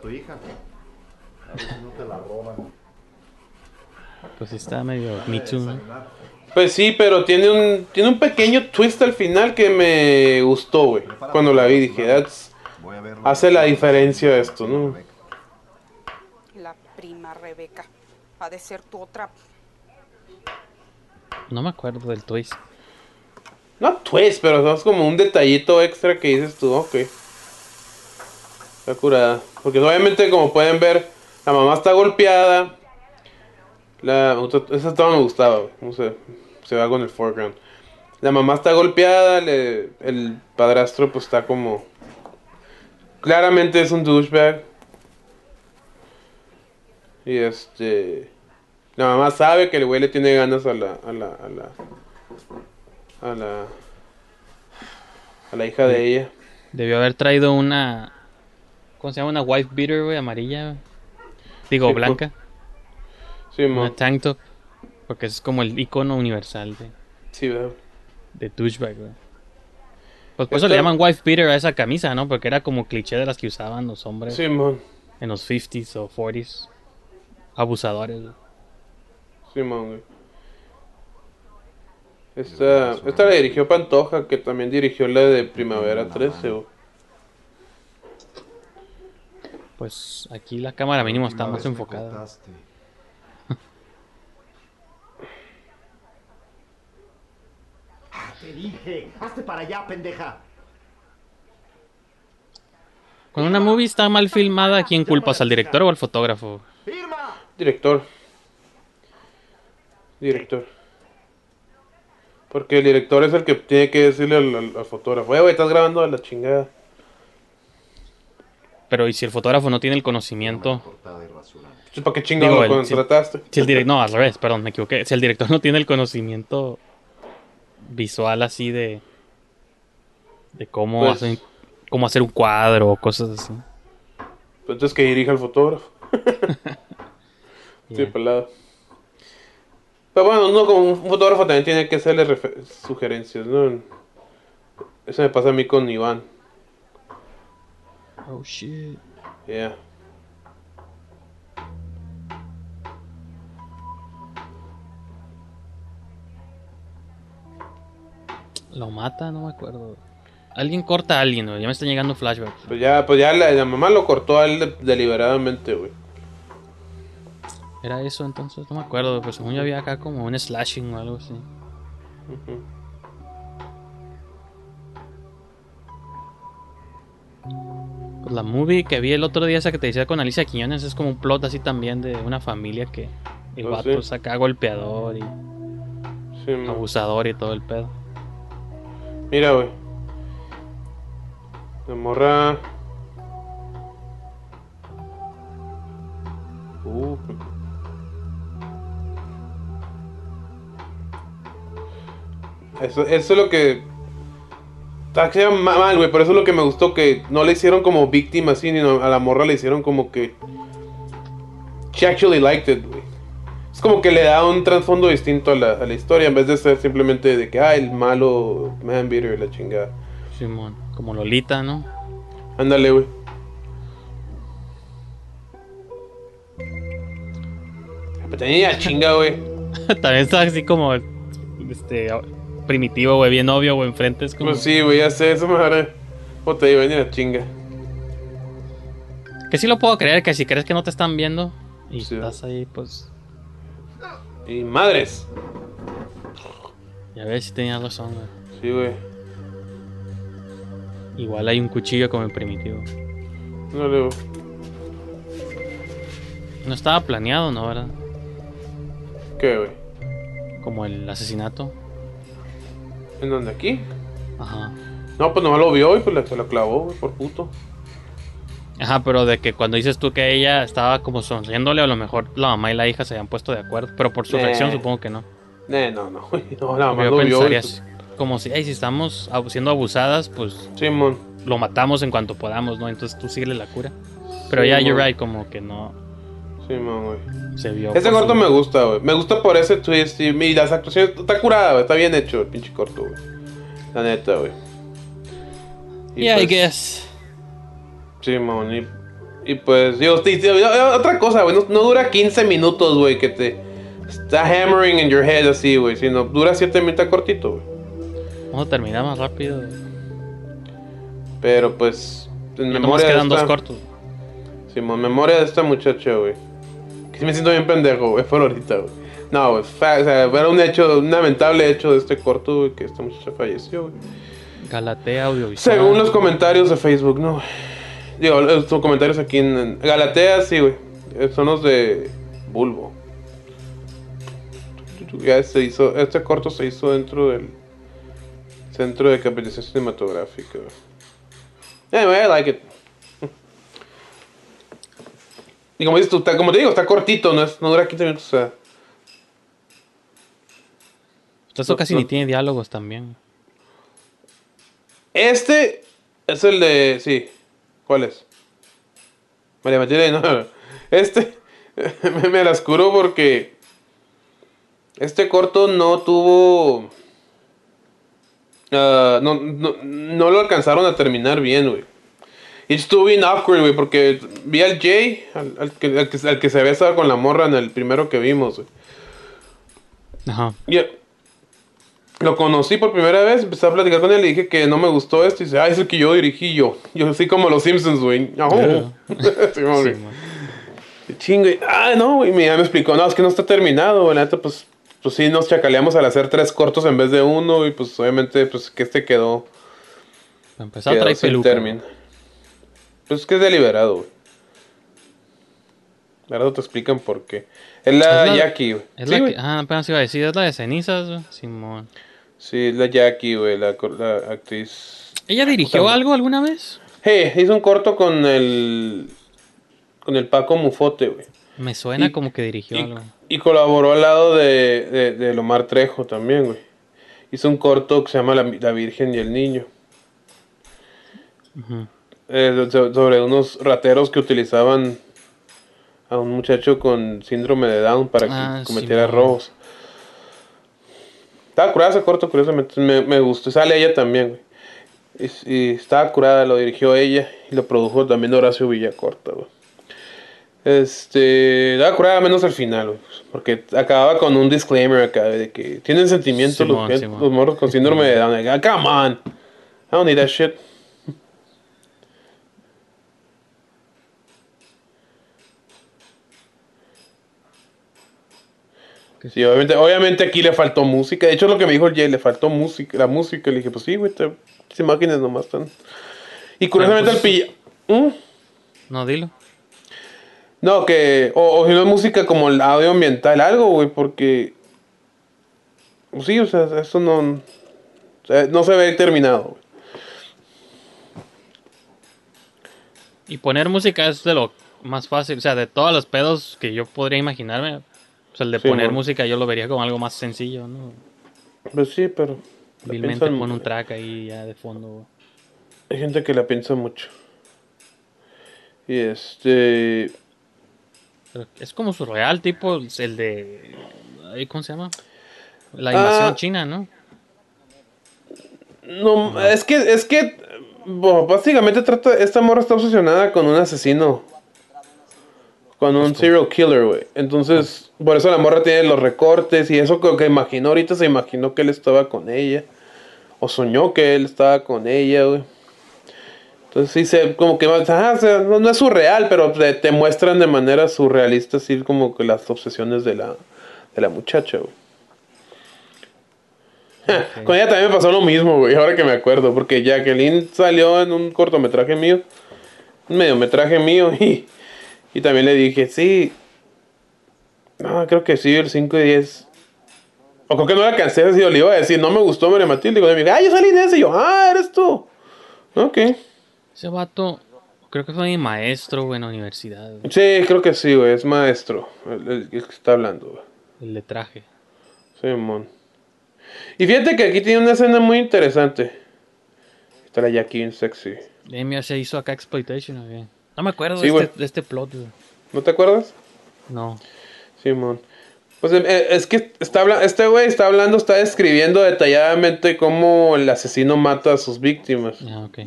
tu hija. A ver si no te la roban. Pues sí está medio Me Too. Pues sí, pero tiene un, tiene un pequeño twist al final que me gustó, güey. Cuando la vi dije, "That's- Voy a verlo. hace la diferencia esto, ¿no? La prima Rebeca. Ha de ser tu otra. No me acuerdo del twist. No twist, pero es como un detallito extra que dices tú, ok. Está curada. Porque obviamente, como pueden ver, la mamá está golpeada. La, esa toda me gustaba. No sé, se va con el foreground. La mamá está golpeada, le- el padrastro pues está como... Claramente es un douchebag. Y este... La mamá sabe que el güey le tiene ganas a la... A la, a la a la a la hija de ella. Debió haber traído una. ¿Cómo se llama? Una wife beater, güey, amarilla. Digo, Sí, blanca. Sí, tank top. Porque es como el icono universal de, Sí, de douchebag, güey. Pues por eso le llaman wife beater a esa camisa, ¿no? Porque era como cliché de las que usaban los hombres Sí, mon. en los 50s o 40s. Abusadores, güey. Sí, mon, güey. Esta, esta la dirigió Pantoja, que también dirigió la de Primavera 13, güey. Pues aquí la cámara mínimo está más enfocada. contaste. Te dije, hazte para allá, pendeja. Cuando una movie está mal filmada, ¿a quién culpas? ¿Al director o al fotógrafo? Irma. Director. Director. Porque el director es el que tiene que decirle al, al- al fotógrafo, "Eh, güey, estás grabando a la chingada. Pero ¿y si el fotógrafo no tiene el conocimiento? ¿para qué chingado lo contrataste? Si el director, no, al revés, perdón, me equivoqué. Si el director no tiene el conocimiento visual así de de cómo Pues- hacen, cómo hacer un cuadro o cosas así. Pues Entonces que dirija al fotógrafo. Sí, Yeah. pelado. Pero bueno, uno como un fotógrafo también tiene que hacerle sugerencias, ¿no? Eso me pasa a mí con Iván. Oh shit. Yeah. Lo mata, no me acuerdo. Alguien corta a alguien, güey. Ya me están llegando flashbacks. Pues ya, pues ya la, la mamá lo cortó a él de- deliberadamente, güey. Era eso entonces, no me acuerdo. Pero según yo había acá como un slashing o algo así. Pues la movie que vi el otro día, esa que te decía con Alicia Quiñones, es como un plot así también de una familia que el Oh, vato sí. es acá golpeador y Sí, abusador y todo el pedo. Mira, güey. La morra. Uh. Eso, eso es lo que. Está mal, güey. Por eso es lo que me gustó. Que no le hicieron como víctima así, sino a la morra le hicieron como que. She actually liked it, güey. Es como que le da un trasfondo distinto a la, a la historia. En vez de ser simplemente de que, ah, el malo man beater y la chingada. Simón, como Lolita, ¿no? Ándale, güey. Tenía chinga, güey. También está así como este primitivo, güey, bien obvio, güey, enfrente es como Pues sí, güey, ya sé, eso me hará. O te digo, la chinga. que sí lo puedo creer que si crees que no te están viendo y Sí. estás ahí, pues Y madres. ya ves si tenías razón, güey. Sí, güey. Igual hay un cuchillo como en primitivo. Ándale, güey. No estaba planeado, ¿no? ¿Verdad? ¿Qué, güey? Como el asesinato. ¿En dónde? ¿Aquí? Ajá. No, pues nomás lo vio y pues le- se lo clavó, güey, por puto. Ajá, pero de que cuando dices tú que ella estaba como sonriéndole, a lo mejor la mamá y la hija se habían puesto de acuerdo. Pero por su Eh. reacción supongo que no. Eh, no, no. No, Porque más yo lo vio. pensaría así, como si, "Ey, si estamos siendo abusadas, pues Simón. lo matamos en cuanto podamos, ¿no? Entonces tú síguele la cura. Pero Sí, ya, you're mon. right, como que no Sí, man, güey. se vio. Por corto su- me gusta, güey. Me gusta por ese twist y, y las actuaciones. Está curada, güey. Está bien hecho el pinche corto, güey. La neta, güey. Y Yeah, I pues, guess. Sí, man. Y, y pues, digo, sí, sí, otra cosa, güey. No, no dura 15 minutos, güey, que te está hammering in your head así, güey. Sino dura 7 minutos cortito, güey. Vamos a terminar más rápido. Pero pues, en Ya memoria de quedan dos esta- cortos. Simón, memoria de esta muchacha, güey. Que sí me siento bien pendejo, güey, por ahorita, güey. No, güey, fa- o sea, era un hecho, un lamentable hecho de este corto, güey, que esta muchacha falleció, güey. Galatea Audiovisual. Según los comentarios de Facebook, no, güey. Digo, los comentarios aquí en, en Galatea, sí, güey. Eh, Son los de Bulbo. Ya se hizo, este corto se hizo dentro del Centro de Capacitación Cinematográfica. Anyway, I like it. Y como dices tú, está- como te digo, está cortito, no, es, no dura 15 minutos, o sea. No- casi no- ni tiene diálogos también. Este es el de. Sí. ¿Cuál es? María Matilde, no. Este me, me las curó porque. Este corto no tuvo. ah, no, no, no lo alcanzaron a terminar bien, güey. Y estuvo bien awkward, güey, porque vi al Jay, al, al que, al, que, al que se había estado con la morra en el primero que vimos, güey. Ajá. Y lo conocí por primera vez, empecé a platicar con él y dije que no me gustó esto. Y dice, ah, es el que yo dirigí yo. Yo así como los Simpsons, güey. Sí, güey. Sí, man. Y. Ah, no, güey. Ya me explicó, no, es que no está terminado, güey. Neta, pues, pues sí, nos chacaleamos al hacer tres cortos en vez de uno. Y pues obviamente, pues que este quedó. Empezar, quedó trae sin peluca. término. Pues es que es deliberado, güey. Ahora te explican por qué. Es la, Es la- Jackie, güey. Es Sí, la que, ah, apenas iba a decir, es la de cenizas, güey. Simón. Sí, es la Jackie, güey, la, la actriz. ¿Ella dirigió Puta, algo alguna vez? Hey, hizo un corto con el. con el Paco Mufote, güey. Me suena Y- como que dirigió Y, algo. y colaboró al lado de, de, de Lomar Trejo también, güey. Hizo un corto que se llama La, La Virgen y el Niño. Eh, so- sobre unos rateros que utilizaban a un muchacho con síndrome de Down para que Ah, cometiera robos. Estaba curada ese corto, curiosamente. Me, me gustó. Sale ella también, güey. Y, y estaba curada, lo dirigió ella y lo produjo también Horacio Villacorta, güey. Este. Estaba curada menos al final, güey. Porque acababa con un disclaimer acá de que tienen sentimientos los, Simón. los morros con síndrome de Down. Like, ah, come on. I don't need that shit. Sí, obviamente, obviamente aquí le faltó música. De hecho, lo que me dijo el Jay, le faltó música, la música. Le dije, pues sí, güey, te- las imágenes nomás están. Y curiosamente pues, el pilla. ¿Mm? No, dilo. No, que. O, o si no es música como el audio ambiental, algo, güey, porque. Pues sí, o sea, eso no. o sea, no se ve terminado, güey. Y poner música es de lo más fácil. O sea, de todos los pedos que yo podría imaginarme. O sea, el de Sí, poner música yo lo vería como algo más sencillo, ¿no? Pues sí, pero. Vilmente piensan- pone un track ahí ya de fondo. Hay gente que la piensa mucho. Y este. Pero es como surreal, tipo el de. ¿Cómo se llama? La invasión Ah. china, ¿no? No, es que, es que, bueno, básicamente trata, esta morra está obsesionada con un asesino, con un serial killer, güey. Entonces, por eso la morra tiene los recortes y eso que, que imaginó ahorita, se imaginó que él estaba con ella, o soñó que él estaba con ella, güey. Entonces sí se, como que, ah, o sea, no, no es surreal, pero te, te muestran de manera surrealista, así como que las obsesiones de la, de la muchacha, güey. Con ella también me pasó lo mismo, güey, ahora que me acuerdo, porque Jacqueline salió en un cortometraje mío, un mediometraje mío, y, y también le dije, sí, no, creo que sí, el 5 y 10. O creo que no la alcancé, así, o le iba a decir, no me gustó María Matilde, y digo, ah, yo salí en ese, y yo, ah, eres tú. Ok. Ese vato, creo que fue mi maestro, güey, en la universidad. güey. Sí, creo que sí, güey, es maestro, el, el que está hablando, güey. El de traje. Sí, mon. Y fíjate que aquí tiene una escena muy interesante. Está la Jackie en sexy. Emi se hizo acá exploitation, güey. No me acuerdo Sí, de, este, de este plot. ¿No te acuerdas? No. Simón. Pues eh, es que está este güey está hablando, está describiendo detalladamente cómo el asesino mata a sus víctimas. Ah, ok.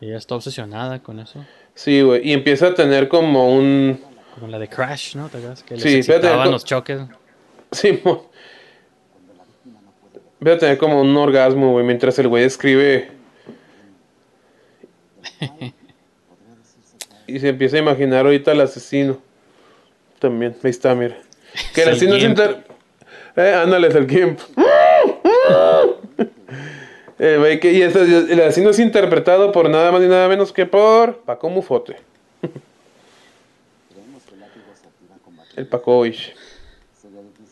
Ella está obsesionada con eso. Sí, güey. Y empieza a tener como un. Como la de Crash, ¿no? ¿Te acuerdas? Que les Sí, excitaban los choques. Simón. Voy a tener como un orgasmo, güey, mientras el güey escribe. y se empieza a imaginar ahorita al asesino. También, ahí está, mira. Que el Es el asesino es inter... Eh, ándale, el Gimp. Eh, y este- el asesino es interpretado por nada más y nada menos que por Paco Mufote. el Paco Ish.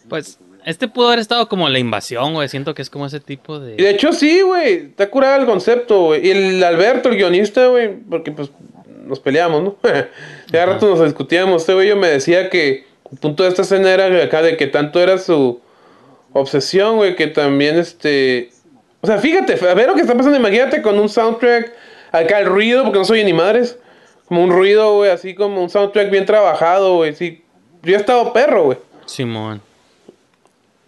Pues, este pudo haber estado como la invasión, güey. Siento que es como ese tipo de de. hecho sí, güey. Está curado el concepto, güey. Y el Alberto, el guionista, güey, porque pues nos peleamos, ¿no? ya rato nos discutíamos. Este güey yo me decía que el punto de esta escena era acá de que tanto era su obsesión, güey, que también este... O sea, fíjate, a ver lo que está pasando. Imagínate con un soundtrack, acá el ruido, porque no soy ni madres. Como un ruido, güey, así como un soundtrack bien trabajado, güey. Sí. Yo he estado perro, güey. Simón.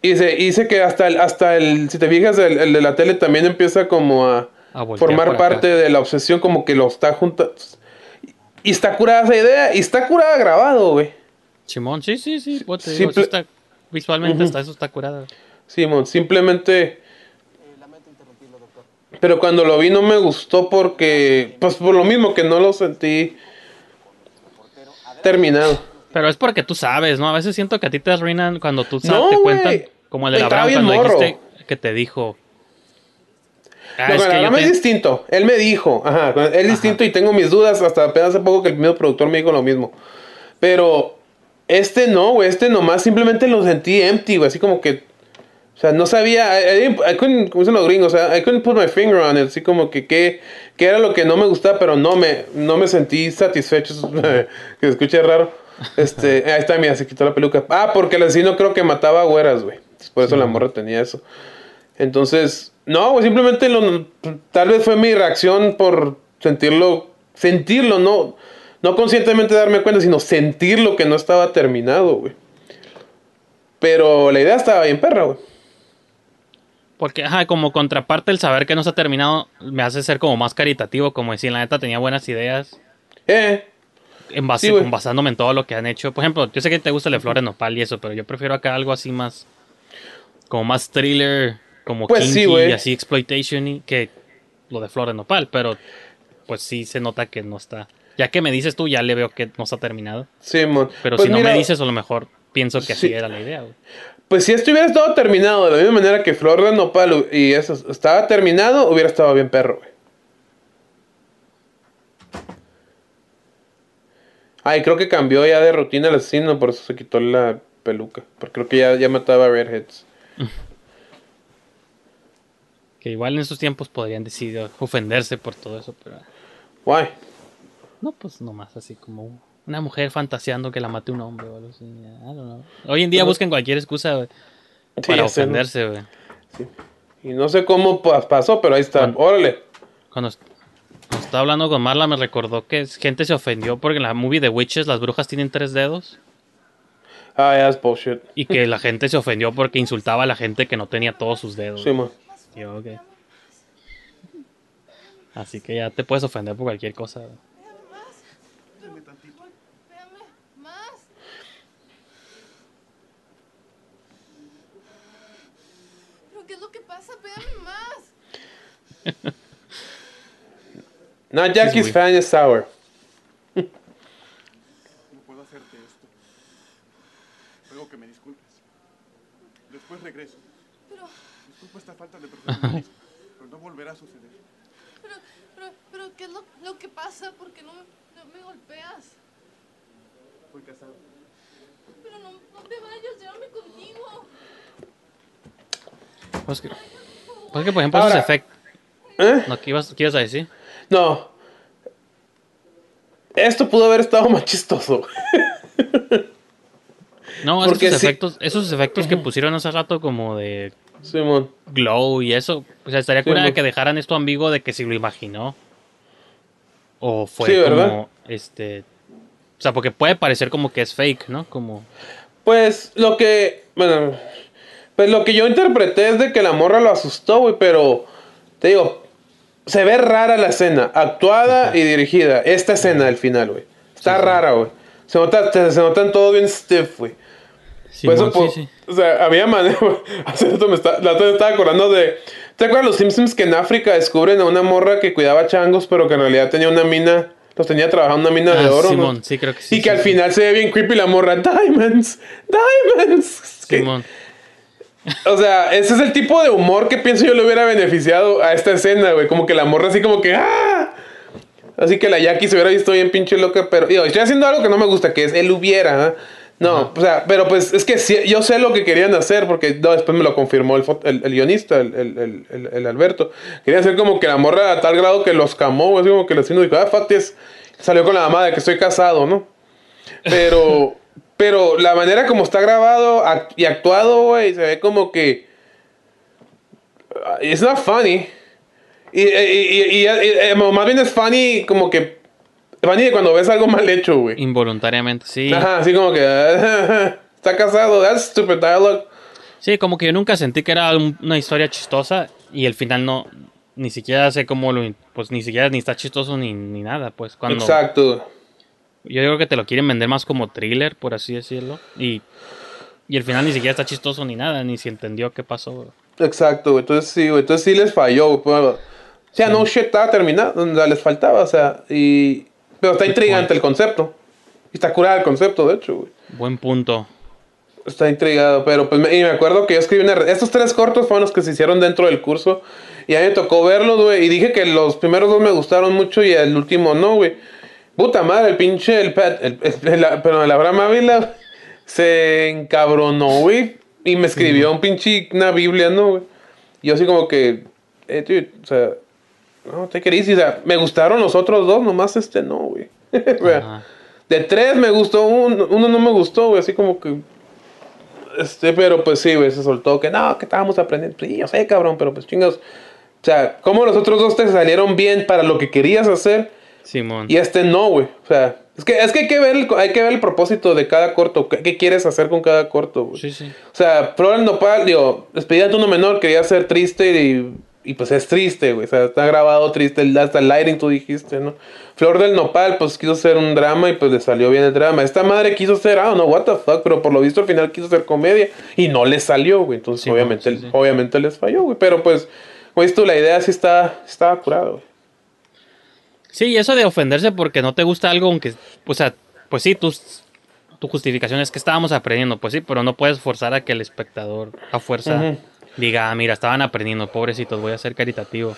Y dice, y dice que hasta el, hasta el, si te fijas, el, el de la tele también empieza como a, A formar acá. parte de la obsesión, como que lo está junto. Y está curada esa idea, y está curada grabado, güey. Simón, sí, sí, sí. pues, te Sí, digo, sí ple- está- visualmente hasta eso está curada. Simón, simplemente. Pero cuando lo vi no me gustó porque, pues por lo mismo que no lo sentí terminado. Pero es porque tú sabes, ¿no? A veces siento que a ti te arruinan cuando tú sabes, No, te cuentan, como el de Abraham bien cuando morro. dijiste que te dijo. Ah, No, es que yo es te- distinto. Él me dijo, ajá, es distinto y tengo mis dudas. Hasta apenas hace poco que el mismo productor me dijo lo mismo. Pero este no, güey. Este nomás simplemente lo sentí empty, güey. Así como que. O sea, no sabía. I, I I couldn't, como dicen los gringos, o sea, I couldn't put my finger on it. Así como que qué qué era lo que no me gustaba, pero no me, no me sentí satisfecho. que se escuche raro. Este, ahí está, mira, se quitó la peluca. Ah, porque el asesino creo que mataba a güeras, güey. Por eso la morra tenía eso. Entonces, no, güey, simplemente lo, tal vez fue mi reacción por sentirlo, sentirlo, no, no conscientemente darme cuenta, sino sentirlo que no estaba terminado, güey. Pero la idea estaba bien perra, güey. Porque, ajá, como contraparte el saber que no se ha terminado me hace ser como más caritativo, como decir, la neta tenía buenas ideas. Eh, En base, Sí, basándome en todo lo que han hecho. Por ejemplo, yo sé que te gusta el de Flores Nopal y eso, pero yo prefiero acá algo así más. Como más thriller, como Pues sí, kinky güey. y así exploitation y que lo de Flores Nopal, pero pues sí se nota que no está. Ya que me dices tú, ya le veo que no está terminado. Simón. Pero Pues si no mira, me dices, a lo mejor pienso que así Sí. era la idea. güey. Pues si esto hubiera estado terminado de la misma manera que Flor de Nopal y eso estaba terminado, hubiera estado bien perro, güey. Ay, creo que cambió ya de rutina el asesino, por eso se quitó la peluca. Porque creo que ya, ya mataba a Redheads. Que igual en esos tiempos podrían decidir ofenderse por todo eso, pero. Guay. No, pues nomás así como una mujer fantaseando que la mate un hombre o algo así. I don't know. Hoy en día buscan cualquier excusa para ofenderse, güey. Y no sé cómo pa- pasó, pero ahí está. Órale. Cuando, est- cuando estaba hablando con Marla me recordó que gente se ofendió porque en la movie de Witches las brujas tienen tres dedos. Ah, ya es bullshit. Y que la gente se ofendió porque insultaba a la gente que no tenía todos sus dedos. Sí, man. Yo, ok. Así que ya te puedes ofender por cualquier cosa. güey. ¿Pero qué es lo que pasa? Pégame más. No, Jackie's fan is sour. No puedo hacerte esto. Ruego que me disculpes. Después regreso. Pero, Disculpa esta falta de profesionalismo, pero no volverá a suceder. pero, pero, pero, ¿qué es lo, lo que pasa? ¿Por qué no me, no me golpeas? Estoy casado. Pero no, no te vayas, llévame contigo. Pues que, pues que por ejemplo, Ahora- esos efectos. ¿Eh? No, ¿qué ibas, qué ibas a decir? No. Esto pudo haber estado más chistoso. No, esos Porque efectos, esos efectos que pusieron hace rato como de Simón. glow y eso, o sea, estaría curada que dejaran esto ambiguo de que si lo imaginó. O fue Sí, ¿verdad? como, este... O sea, porque puede parecer como que es fake, ¿no? Como... Pues lo que. Bueno. Pues lo que yo interpreté es de que la morra lo asustó, güey, pero. Te digo. Se ve rara la escena. Actuada y dirigida. Esta escena al final, güey. Está rara, güey. Se, nota, te- se notan todo bien stiff, güey. Eso, sí, sí. O sea, había manera. Hace rato me está, la otra estaba acordando de. ¿Te acuerdas los Simpsons que en África descubren a una morra que cuidaba changos, pero que en realidad tenía una mina. Los tenía trabajando en una mina de Ah, oro, ¿no? Simón, sí, creo que sí. y que al final se ve bien creepy la morra. Diamonds, diamonds. Simón. o sea, ese es el tipo de humor que pienso yo le hubiera beneficiado a esta escena, güey. Como que la morra así como que ¡ah! Así que la Jackie se hubiera visto bien pinche loca, pero digo, estoy haciendo algo que no me gusta, que es él hubiera. ¿ah? No, o sea, pero pues es que sí, yo sé lo que querían hacer, porque no, después me lo confirmó el, el, el guionista, el, el, el, Alberto. Quería hacer como que la morra a tal grado que los camó, así como que el vecino dijo, ah, this. Salió con la mamá de que estoy casado, ¿no? Pero, pero la manera como está grabado act- y actuado, güey, se ve como que. uh, It's not funny. Y, y, y- y- y- eh, más bien es funny como que. De cuando ves algo mal hecho, güey. Involuntariamente, sí. Ajá, así como que. está casado, that's stupid dialogue. Sí, como que yo nunca sentí que era un- una historia chistosa y al final no, ni siquiera sé cómo lo, pues ni siquiera ni está chistoso ni, ni nada, pues cuando... Exacto. Yo creo que te lo quieren vender más como thriller, por así decirlo, y, y al final ni siquiera está chistoso ni nada, ni se entendió qué pasó. güey. Exacto, güey. Entonces sí, güey. Entonces sí les falló, güey. Bueno, O sea, no shit estaba terminado. o sea, Les faltaba, o sea. Y. Pero está intrigante el concepto. Y está curado el concepto, de hecho, güey. Buen punto. Está intrigado, pero pues me, y me acuerdo que yo escribí una... Estos tres cortos fueron los que se hicieron dentro del curso. Y a mí me tocó verlos, güey. Y dije que los primeros dos me gustaron mucho y el último no, güey. Puta madre, el pinche... El, el, el- el- pero el Abraham Ávila se encabronó, güey. Y me escribió un pinche... Una Biblia, ¿no, güey? Y yo así como que... Eh, dude, o sea... No, te querís. O sea, me gustaron los otros dos, nomás este no, güey. De tres me gustó uno, uno no me gustó, güey. Así como que... Este, pero pues sí, güey, se soltó que no, que estábamos aprendiendo. Sí, yo sé, cabrón, pero pues chingados. O sea, ¿cómo los otros dos te salieron bien para lo que querías hacer? Simón. Y este no, güey. O sea, es que, es que hay que ver el, hay que ver el propósito de cada corto. ¿Qué, qué quieres hacer con cada corto, güey? Sí, sí. O sea, Flor Nopal, digo, despedida de uno menor, quería ser triste y, y pues es triste, güey. O sea, está grabado triste, hasta el lighting tú dijiste, ¿no? Flor del Nopal, pues quiso ser un drama y pues le salió bien el drama. Esta madre quiso ser, ah, no, what the fuck, pero por lo visto al final quiso ser comedia y no le salió, güey. Entonces, Sí, obviamente, no, sí, sí. obviamente les falló, güey. Pero pues, güey, la idea sí está, estaba curada, güey. Sí, y eso de ofenderse porque no te gusta algo, aunque, o sea, pues sí, tus, tu justificación es que estábamos aprendiendo, pues sí, pero no puedes forzar a que el espectador a fuerza. Diga, ah, mira, estaban aprendiendo, pobrecitos, voy a ser caritativo.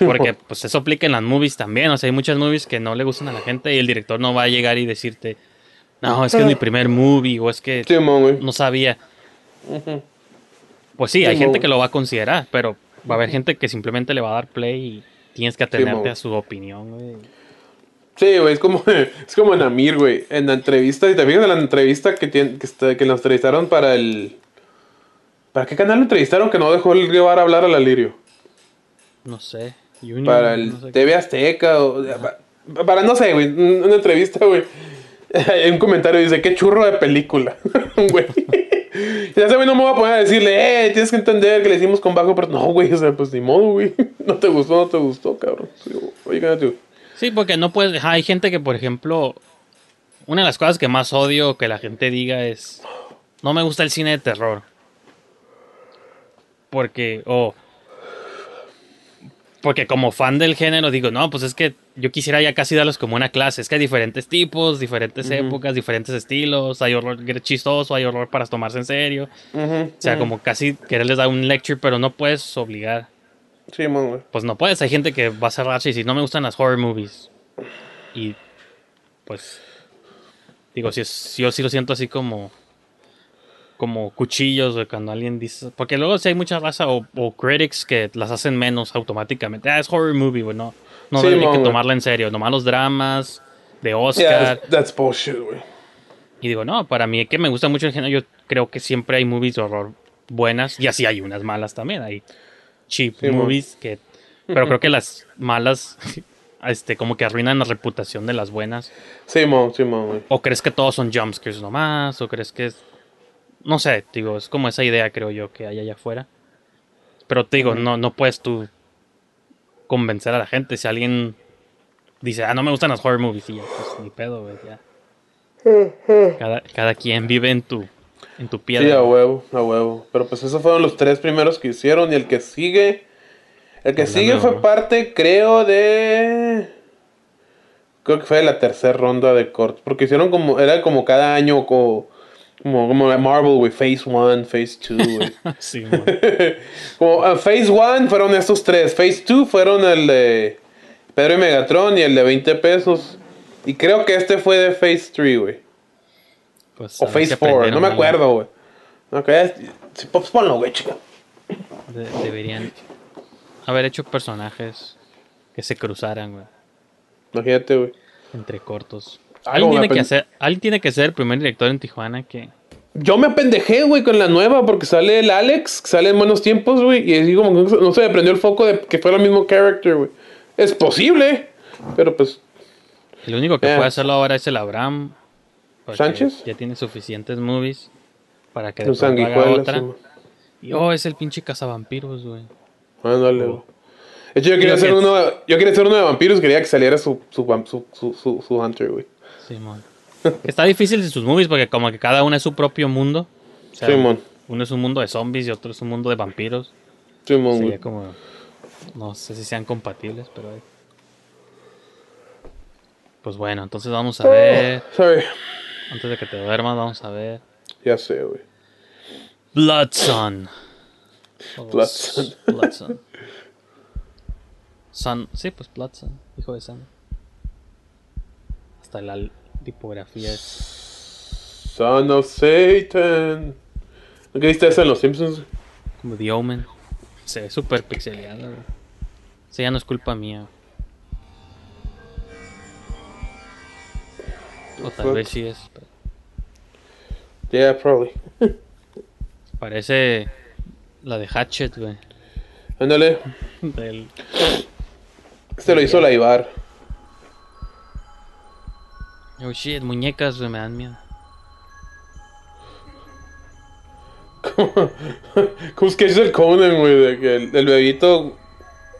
Porque pues eso aplica en las movies también, o sea, hay muchas movies que no le gustan a la gente y el director no va a llegar y decirte, no, es que es mi primer movie o es que no sabía. Pues sí, hay gente que lo va a considerar, pero va a haber gente que simplemente le va a dar play y tienes que atenerte a su opinión, güey. Sí, güey, es como, es como en Amir, güey. En la entrevista, te fijas en la entrevista que, tiene, que, está- que nos entrevistaron para el... ¿Para qué canal lo entrevistaron que no dejó el llevar a hablar al Alirio? No sé. Junior, Para el no sé. TV Azteca o... pa- Para, no sé, güey, un- una entrevista, güey. Un comentario dice, qué churro de película, güey. Y ese güey no me va a poner a decirle, eh, tienes que entender que le hicimos con bajo, pero no, güey, o sea, pues ni modo, güey. No te gustó, no te gustó, cabrón. Oigan, tú. Sí, porque no puedes. hay gente que, por ejemplo, una de las cosas que más odio que la gente diga es: No me gusta el cine de terror. Porque, o. porque como fan del género digo, no, pues es que yo quisiera ya casi darlos como una clase. Es que hay diferentes tipos, diferentes épocas, diferentes estilos. Hay horror chistoso, hay horror para tomarse en serio. O sea, como casi quererles dar un lecture, pero no puedes obligar. Sí, güey. Pues no puedes, hay gente que va a cerrarse y decir, no me gustan las horror movies. Y pues digo, si es, yo sí lo siento así como como cuchillos de cuando alguien dice, porque luego si hay mucha raza o, o critics que las hacen menos automáticamente. Ah, es horror movie, güey, no. No Sí, hay que tomarla en serio, nomás los dramas de Oscar. Yeah, that's, bullshit, güey. Y digo, no, para mí que me gusta mucho el género, yo creo que siempre hay movies de horror buenas y así hay unas malas también, hay cheap Sí, mo. movies que pero creo que las malas este, como que arruinan la reputación de las buenas. Simón, Simón, güey. ¿O crees que todos son jumpscares nomás? ¿O crees que es.? No sé, digo, es como esa idea, creo yo, que hay allá afuera. Pero te digo, no, no puedes tú convencer a la gente. Si alguien dice, ah, no me gustan las horror movies, y ya, pues ni pedo, güey, ya. Cada, cada quien vive en tu, en tu Sí, piedra. a huevo, a huevo. Pero pues esos fueron los tres primeros que hicieron. Y el que sigue. El que Hablando sigue fue parte, creo, de. Creo que fue de la tercera ronda de cortes. Porque hicieron como. Era como cada año. Como, como, como la Marvel, güey. Phase 1, Phase 2, güey. Sí, como ah, Phase 1 fueron estos tres. Phase 2 fueron el de Pedro y Megatron y el de 20 pesos. Y creo que este fue de Phase 3, güey. Pues, O si Phase 4, no me acuerdo, güey. Ok, sí, pues ponlo, güey, chica. De- deberían haber hecho personajes que se cruzaran, güey, Imagínate, güey. entre cortos. Alguien tiene, que hacer, alguien tiene que ser el primer director en Tijuana que... Yo me apendejé, güey, con la nueva porque sale el Alex, que sale en buenos tiempos, güey. Y así como que no se- me prendió el foco de que fuera el mismo character, güey. Es posible, pero pues. El único que Eh. puede hacerlo ahora es el Abraham. ¿Sánchez? Ya tiene suficientes movies para que de Los pronto haga otra. Y oh, es el pinche cazavampiros, güey. Ándale, güey. De hecho, yo quería hacer uno. Yo quería hacer uno de vampiros, quería que saliera su, su, su, su- su Hunter, güey. Simón. Está difícil en sus movies porque como que cada uno es su propio mundo. O sea, Simón. uno es un mundo de zombies y otro es un mundo de vampiros. Simón, Sería como... No sé si sean compatibles, pero... Pues bueno, entonces vamos a ver... Sorry. Antes de que te duermas, vamos a ver... Ya sé, güey. Blood Sun. O Blood s- Sun. Blood Sun. Sun. Sí, pues Blood Sun. Hijo de Sun. Hasta la tipografía es... Son of Satan. ¿No viste eso en Los Simpsons? Como The Omen. Se ve súper pixeleada. Eso ya no es culpa mía. O tal vez sí es. pero Yeah, probably. Parece la de Hatchet, güey. Ándale. Del- Este lo hizo la Ibar. Oh shit, muñecas, me dan miedo. ¿Cómo es que es el Conan, güey? El, el bebito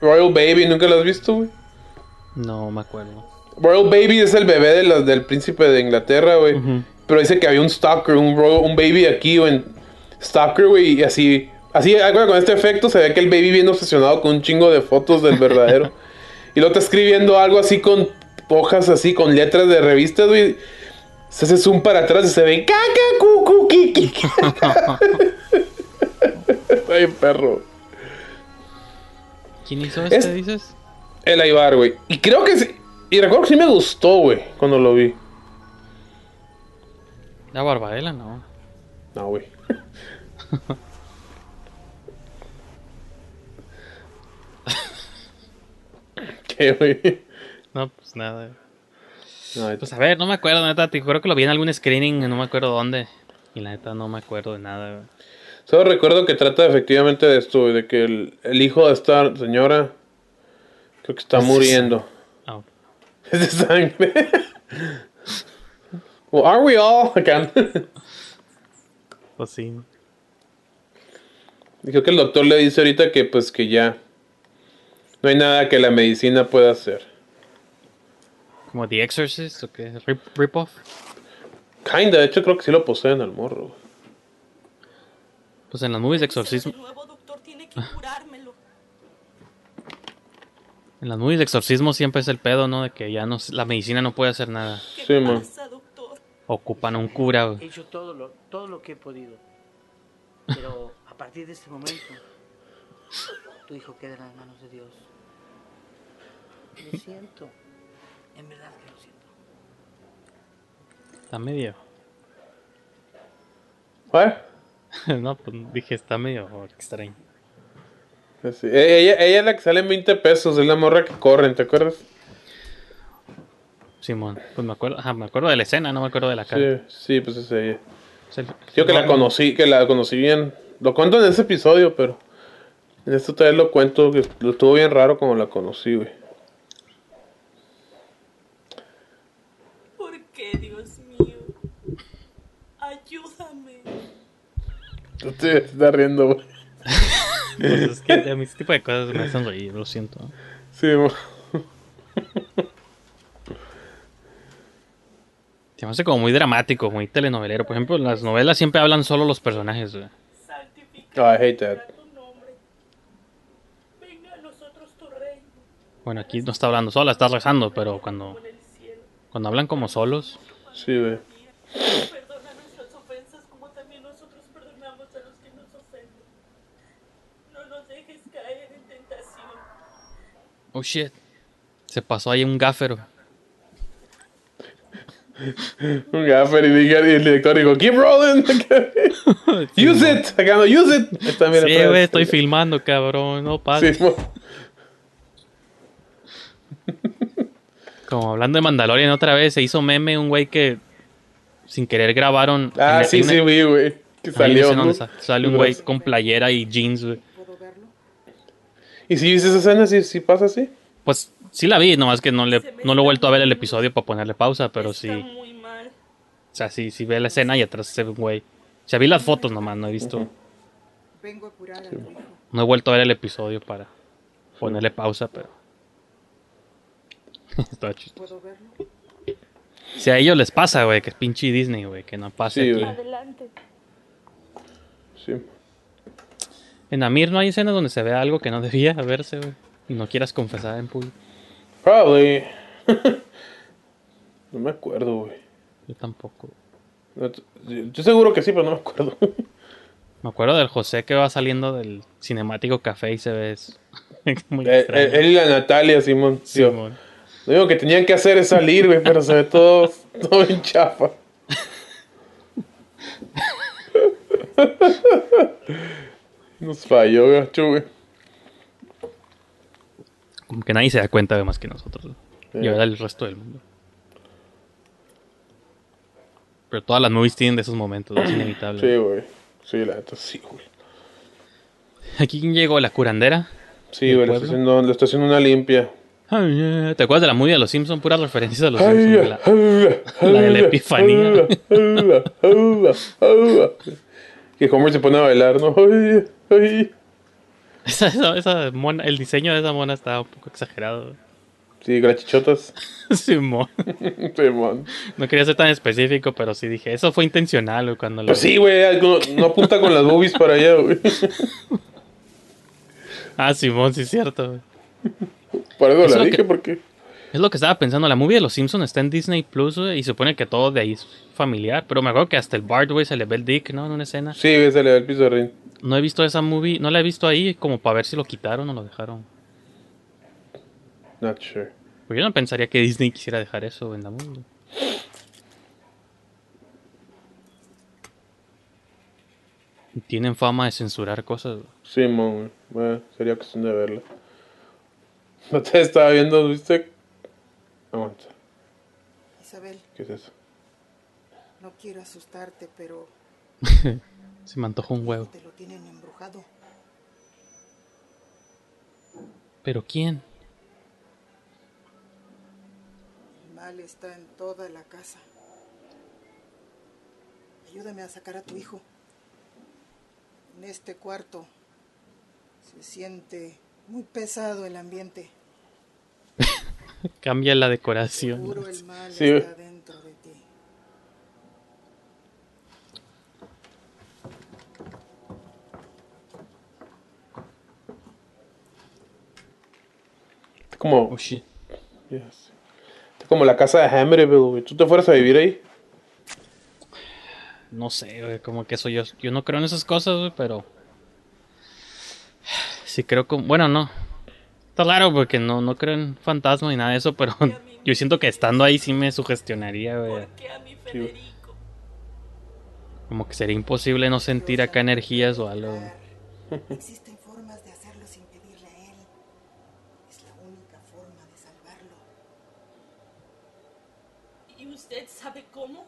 Royal Baby, ¿nunca lo has visto, güey? No me acuerdo. Royal Baby es el bebé de la- del príncipe de Inglaterra, güey. Pero dice que había un stalker, un, royal- un baby aquí, güey. Stalker, güey, y así. Así, con este efecto, se ve que el baby viene obsesionado con un chingo de fotos del verdadero. y luego está escribiendo algo así con hojas así, con letras de revistas, güey. Se hace zoom para atrás y se ve caca, cucu, kiki. Ay, perro. ¿Quién hizo este, Es- dices? El Aibar, güey. Y creo que sí. Y recuerdo que sí me gustó, güey, cuando lo vi. La Barbadela, no. No, güey. ¿Qué, güey? No, pues nada. No, Pues a ver, no me acuerdo, neta. Te creo que lo vi en algún screening, no me acuerdo dónde. Y la neta no me acuerdo de nada. Solo recuerdo que trata efectivamente de esto, de que el, el hijo de esta señora creo que está Es muriendo. Ok. Es de sangre. well, are we all? Acá. Pues sí. Y creo que el doctor le dice ahorita que pues que ya no hay nada que la medicina pueda hacer. ¿Como The Exorcist o qué? Rip, Rip-Off? Kinda, de hecho creo que sí lo poseen al morro. Pues en las movies de exorcismo. En las movies de exorcismo siempre es el pedo, ¿no? De que ya no, la medicina no puede hacer nada. Sí, man. Ocupan un cura, He hecho todo lo, todo lo que he podido. Pero a partir de este momento, tu hijo queda en las manos de Dios. Lo siento. En verdad que lo siento. Está medio. ¿What? no, pues dije, está medio extraño. Sí, Ella, ella es la que sale en 20 pesos, es la morra que corren, ¿te acuerdas? Simón, pues me acuerdo, ajá, me acuerdo de la escena, no me acuerdo de la cara. Sí, sí, pues es ella. Es el- Yo que la no, conocí, que la conocí bien. Lo cuento en ese episodio, pero en esto todavía lo cuento, que lo estuvo bien raro como la conocí, güey. Tú te estás riendo, güey. Pues es que a mí ese tipo de cosas me hacen reír, lo siento. Sí, mo. Se me hace como muy dramático, muy telenovelero. Por ejemplo, en las novelas siempre hablan solo los personajes, güey. Oh, I hate that. Bueno, aquí no está hablando sola, está rezando, pero cuando, cuando hablan como solos, Sí, güey. Perdona nuestras ofensas como también nosotros perdonamos a los que nos ofenden. No nos dejes caer en tentación. Oh shit, se pasó ahí un gáfero. Un gaffer y y el director dijo, keep rolling. use it. Acá no, use it. Está, mira, Sí, güey, estoy filmando, cabrón, no pasa. Sí. Como hablando de Mandalorian otra vez, se hizo meme un güey que sin querer grabaron. Ah, sí, sí, güey. Que Ahí salió, Sale un güey con playera y jeans, güey. ¿Y si viste esa escena? ¿Sí, sí pasa así? Pues sí la vi, nomás que no le no lo he vuelto a ver el episodio para ponerle pausa, pero sí. Muy mal. O sea, sí, sí ve la escena y atrás se ve un güey. O sea, vi las fotos nomás, no he visto. Vengo a curar hijo. No he vuelto a ver el episodio para ponerle pausa, pero. Está chistoso. ¿Puedo verlo? Si a ellos les pasa, güey, que es pinche Disney, güey, que no pase Sí, aquí. Adelante. Sí. En Amir no hay escenas donde se vea algo que no debía verse, güey. Y no quieras confesar en público. Probably. no me acuerdo, güey. Yo tampoco. Yo seguro que sí, pero no me acuerdo. Me acuerdo del José que va saliendo del cinemático café y se ve eso. Muy Eh, extraño. eh, él y la Natalia, Simón. Simón. Lo único que tenían que hacer es salir, güey, pero se ve todo, todo bien chafa. Nos falló, gacho, güey. Como que nadie se da cuenta de más que nosotros. Sí. Y ahora el resto del mundo. Pero todas las movies tienen de esos momentos, es inevitable. Sí, güey. Sí, la neta, sí, güey. Aquí quién llegó, la curandera. Sí, ¿Del güey, le está, haciendo, le está haciendo una limpia. ¿Te acuerdas de la movie de los Simpsons? Puras referencias a los Simpsons. La, la de la epifanía. Que Homer se pone a bailar, ¿no? Ay, esa, esa, esa mona, el diseño de esa mona está un poco exagerado. Sí, grachichotas. Simón. Simón. No quería ser tan específico, pero sí dije, eso fue intencional güey, cuando lo Pues sí, güey, no, no apunta con las boobies para allá, güey. Ah, Simón, sí es cierto. güey. Por eso Es la lo dije, que- porque... Es lo que estaba pensando, la movie de los Simpsons está en Disney Plus güey, y supone que todo de ahí es familiar, pero me acuerdo que hasta el Bart, güey, se le ve el dick, ¿no? En una escena. Sí, güey, se le ve el pizarrín. No he visto esa movie, no la he visto ahí como para ver si lo quitaron o lo dejaron. Not sure. Porque yo no pensaría que Disney quisiera dejar eso en la movie. Y Tienen fama de censurar cosas. Simón, güey. Bueno, sería cuestión de verla. No te estaba viendo, ¿viste? Aguanta, Isabel, ¿qué es eso? no quiero asustarte, pero Se me antojó un huevo. te lo tienen embrujado. ¿Pero quién? El mal está en toda la casa. Ayúdame a sacar a tu hijo. En este cuarto se siente muy pesado el ambiente. Cambia la decoración. Seguro el mal Sí, está güey. dentro de ti. Está como... Oh, shit. Yes. Está como la casa de Hammerville, güey. ¿Tú te fueras a vivir ahí? No sé, güey, como que eso yo, yo no creo en esas cosas, güey, pero... Sí creo que... Bueno, no. Está raro porque no, no creo en fantasmas ni nada de eso, pero yo siento que estando ahí sí me sugestionaría, güey. Sí. Como que sería imposible no sentir acá energías o algo. Existen formas de hacerlo sin pedirle a él. Es la única forma de salvarlo. ¿Y usted sabe cómo?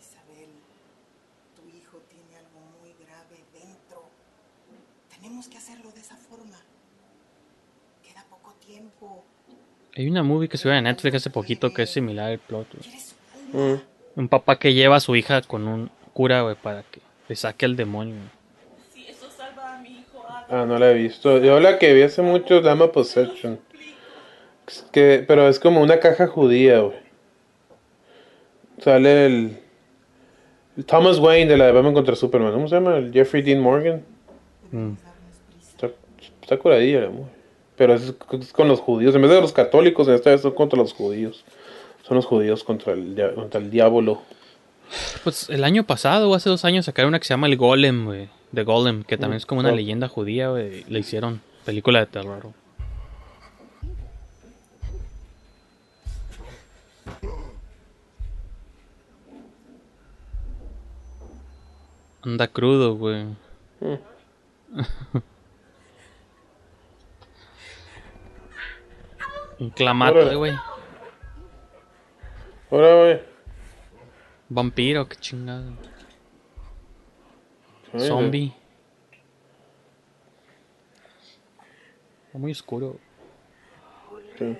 Isabel, tu hijo tiene algo muy grave dentro. Tenemos que hacerlo de esa forma. Queda poco tiempo. Hay una movie que se ve en Netflix hace poquito que es similar al plot. Mm. Un papá que lleva a su hija con un cura, güey, para que le saque el demonio. güey. Ah, no la he visto. Yo la que vi hace mucho se llama Possession. Es que, pero es como una caja judía, güey. Sale el, el Thomas Wayne de la de Batman contra Superman. ¿Cómo se llama? El Jeffrey Dean Morgan. Mm. Está, está curadilla la mujer. Pero es, es con los judíos. En vez de los católicos, en esta vez son contra los judíos. Son los judíos contra el, contra el diablo. Pues el año pasado o hace dos años sacaron una que se llama El Golem, güey. The Golem, que también es como una leyenda judía, güey. Le hicieron película de terror. Anda crudo, güey. Mm. Un clamato, güey. Ahora, güey. Vampiro, qué chingado. Zombie. Está muy oscuro. Sí.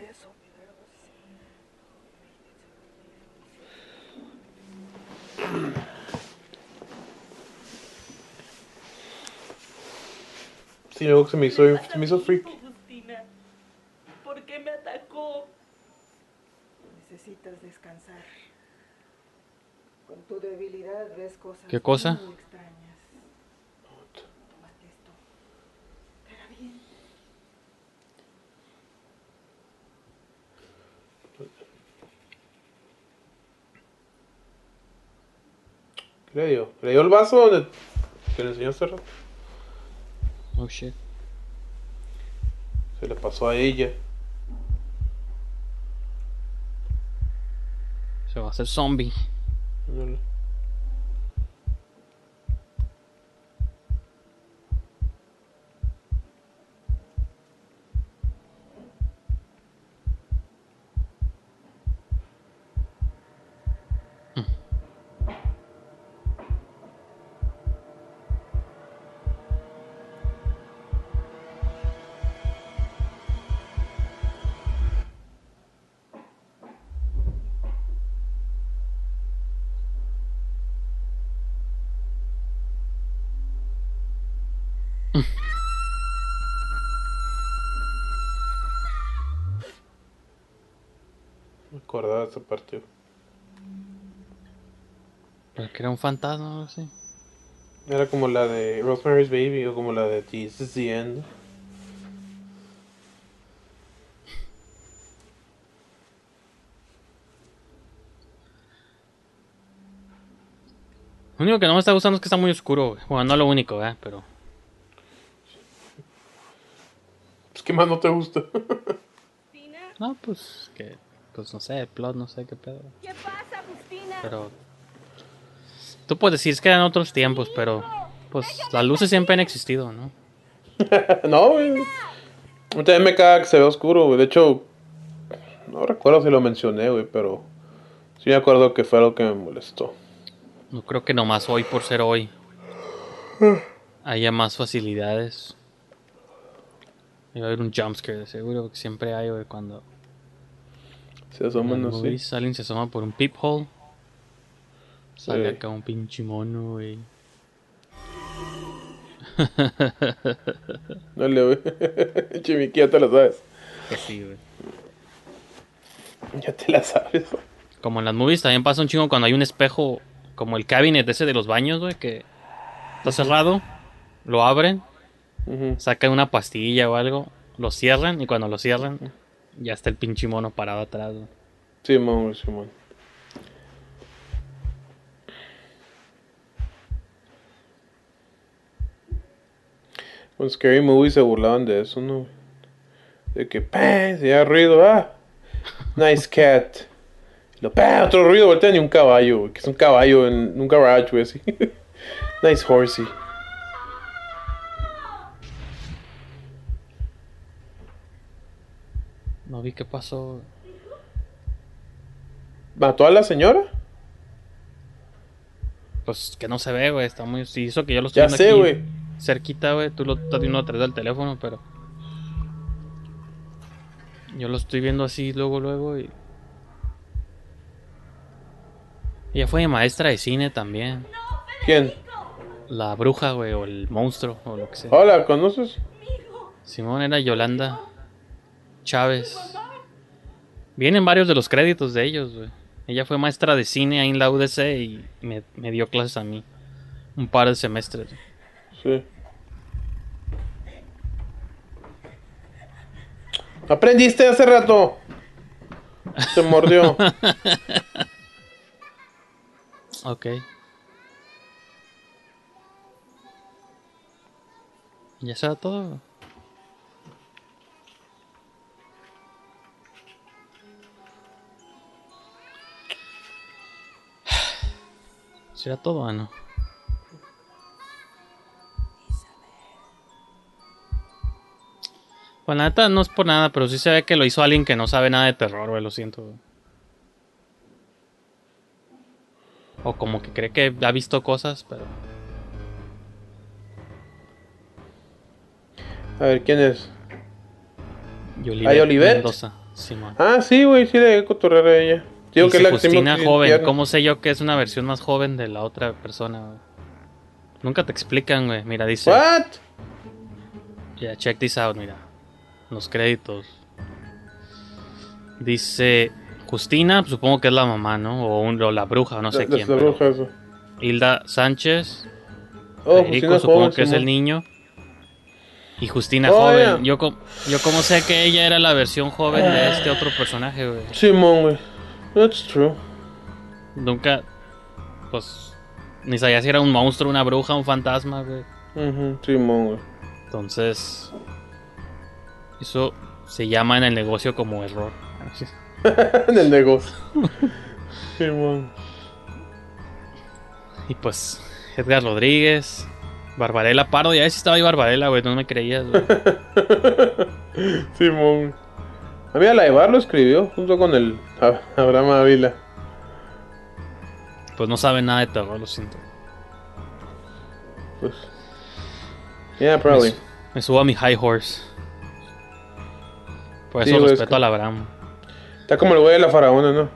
Sí, luego se me hizo, se me hizo freak. Justina, ¿por qué me atacó? Necesitas descansar. Con tu debilidad ves cosas ¿Qué cosa? muy extrañas. Tómate esto. Te hará bien. ¿Qué le dio? ¿Le dio el vaso donde que le enseñó rato? Oh shit. Se le pasó a ella. Se va a hacer zombie. Ándale. Me acordaba de esa parte. Pero que era un fantasma o algo así. Era como la de Rosemary's Baby o como la de This is the End. Lo único que no me está gustando es que está muy oscuro, güey. Bueno, no lo único, ¿eh? Pero. Pues, ¿qué más no te gusta? No, pues. Que. Pues no sé, plot, no sé qué pedo. ¿Qué pasa, Justina? Pero. Tú puedes decir, es que eran otros tiempos, pero. Pues las luces siempre han existido, ¿no? no, güey. A mí También me caga que se ve oscuro, güey. De hecho, no recuerdo si lo mencioné, güey, pero sí me acuerdo que fue algo que me molestó. No creo que nomás hoy por ser hoy haya más facilidades. Y va a haber un jumpscare de seguro, porque siempre hay, güey, cuando Se asoman, no los sé. movies alguien se asoma por un peephole. Sale Sí. acá un pinche mono, güey. Dale, güey. Chimiqui, ya te la sabes. Sí, güey. Ya te la sabes. Como en las movies también pasa un chingo cuando hay un espejo, como el cabinet ese de los baños, güey, que está cerrado, lo abren, sacan una pastilla o algo, lo cierran y cuando lo cierran ya está el pinche mono parado atrás. güey. Simón, güey, Simón. Con Scary Movie se burlaban de eso, ¿no? De que, ¡pam! Se oía ruido, ¡ah! Nice cat. Lo, ¡pam! Otro ruido, voltean y un caballo, que es un caballo en un garage, güey, así. nice horsey. No vi qué pasó. ¿Mató a la señora? Pues que no se ve, güey, está muy... Sí, eso que yo lo estoy Ya viendo sé, aquí cerquita, güey, tú lo estás viendo a través del teléfono, pero... Yo lo estoy viendo así luego, luego y... Ella fue maestra de cine también. ¿Quién? la bruja, güey, o el monstruo, o lo que sea. Hola, ¿conoces? Simón era Yolanda Chávez. Vienen varios de los créditos de ellos, güey. Ella fue maestra de cine ahí en la UDC y me, me dio clases a mí. Un par de semestres. Sí. Aprendiste hace rato. Se mordió. ok. ¿Ya será todo? ¿Será todo o no? Pues la neta no es por nada, pero sí se ve que lo hizo alguien que no sabe nada de terror, güey, lo siento. güey. O como que cree que ha visto cosas, pero... A ver, ¿quién es? Yolivet. Mendoza, Simón. Ah, sí, güey, sí le cotorrear a ella. Digo Dice la Justina joven. ¿cómo sé yo que es una versión más joven de la otra persona? Nunca te explican, güey. Mira, dice... What? Ya, check this out, mira. Los créditos. Dice Justina, pues, supongo que es la mamá, ¿no? O, un- o la bruja, no sé La- quién. la bruja, eso. Hilda Sánchez. Oh, Federico, supongo joven, que es el niño. Y Justina Oh, joven. yeah. Yo, co- yo como sé que ella era la versión joven de este otro personaje, güey. Simón, güey. That's true. Nunca, pues, ni sabía si era un monstruo, una bruja, un fantasma, güey. Ujú, Simón, güey. Entonces, eso se llama en el negocio como error. en el negocio. Simón. Y pues, Edgar Rodríguez, Barbarella Pardo, ya ves si estaba ahí Barbarella, güey, no me creías, güey. Simón. güey. A mí a la de Bar lo escribió junto con el Abraham Ávila. Pues no sabe nada de terror, lo siento. Pues. Yeah, probably. Me, su- me subo a mi high horse. Por Sí, eso güey, es respeto que- al Abraham. Está como el güey de la faraona, ¿no?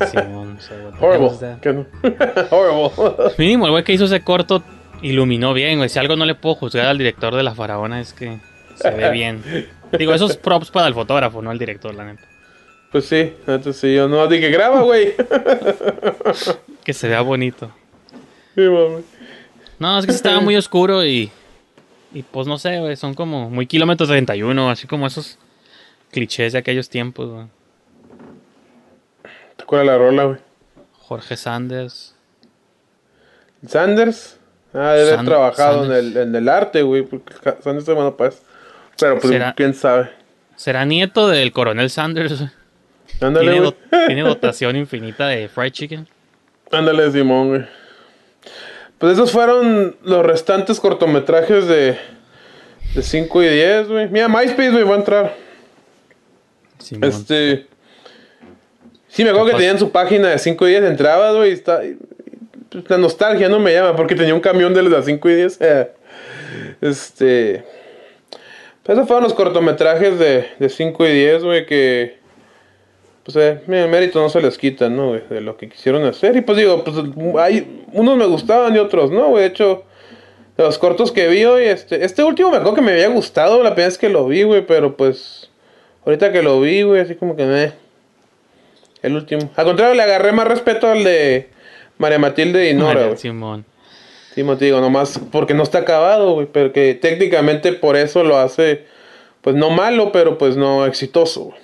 Simón, Horrible. that? ¿Qué no? Horrible. Mínimo, el güey que hizo ese corto iluminó bien, güey. Si algo no le puedo juzgar al director de La Faraona es que se ve bien. Digo, esos props para el fotógrafo, no al director, la neta. Pues sí, antes sí, yo no dije graba, güey. Que se vea bonito. Sí, mami. No, es que estaba muy oscuro y. Y pues no sé, güey. Son como muy kilómetros 31, así como esos clichés de aquellos tiempos, güey. ¿Te acuerdas la rola, güey? Jorge Sanders. Sanders. Ah, debe haber trabajado en el, en el arte, güey. Porque Sanders es bueno para eso. Pero pues, ¿Será? quién sabe. ¿Será nieto del coronel Sanders? güey? Ándale, ¿Tiene, tiene dotación infinita de fried chicken. Ándale, Simón, güey. Pues esos fueron los restantes cortometrajes de, de 5 y 10, güey. Mira, MySpace, güey, va a entrar. Simón. Este. Sí, me acuerdo que tenían su página de 5 y 10, entrabas, güey, y está. pues, La nostalgia no me llama, porque tenía un camión de de 5 y 10. eh. Este. Pues esos fueron los cortometrajes de, de 5 y 10, güey, que. Pues eh, el mérito no se les quita, ¿no, güey? De lo que quisieron hacer. Y pues digo, pues hay. Unos me gustaban y otros, ¿no, güey? De hecho. De los cortos que vi hoy, este, este último me acuerdo que me había gustado la primera vez que lo vi, güey, pero pues. Ahorita que lo vi, güey, así como que me. El último. Al contrario, le agarré más respeto al de María Matilde y Nora, María güey. Simón. Mo- te digo, nomás porque no está acabado, güey, pero que técnicamente por eso lo hace, pues no malo, pero pues no exitoso, güey.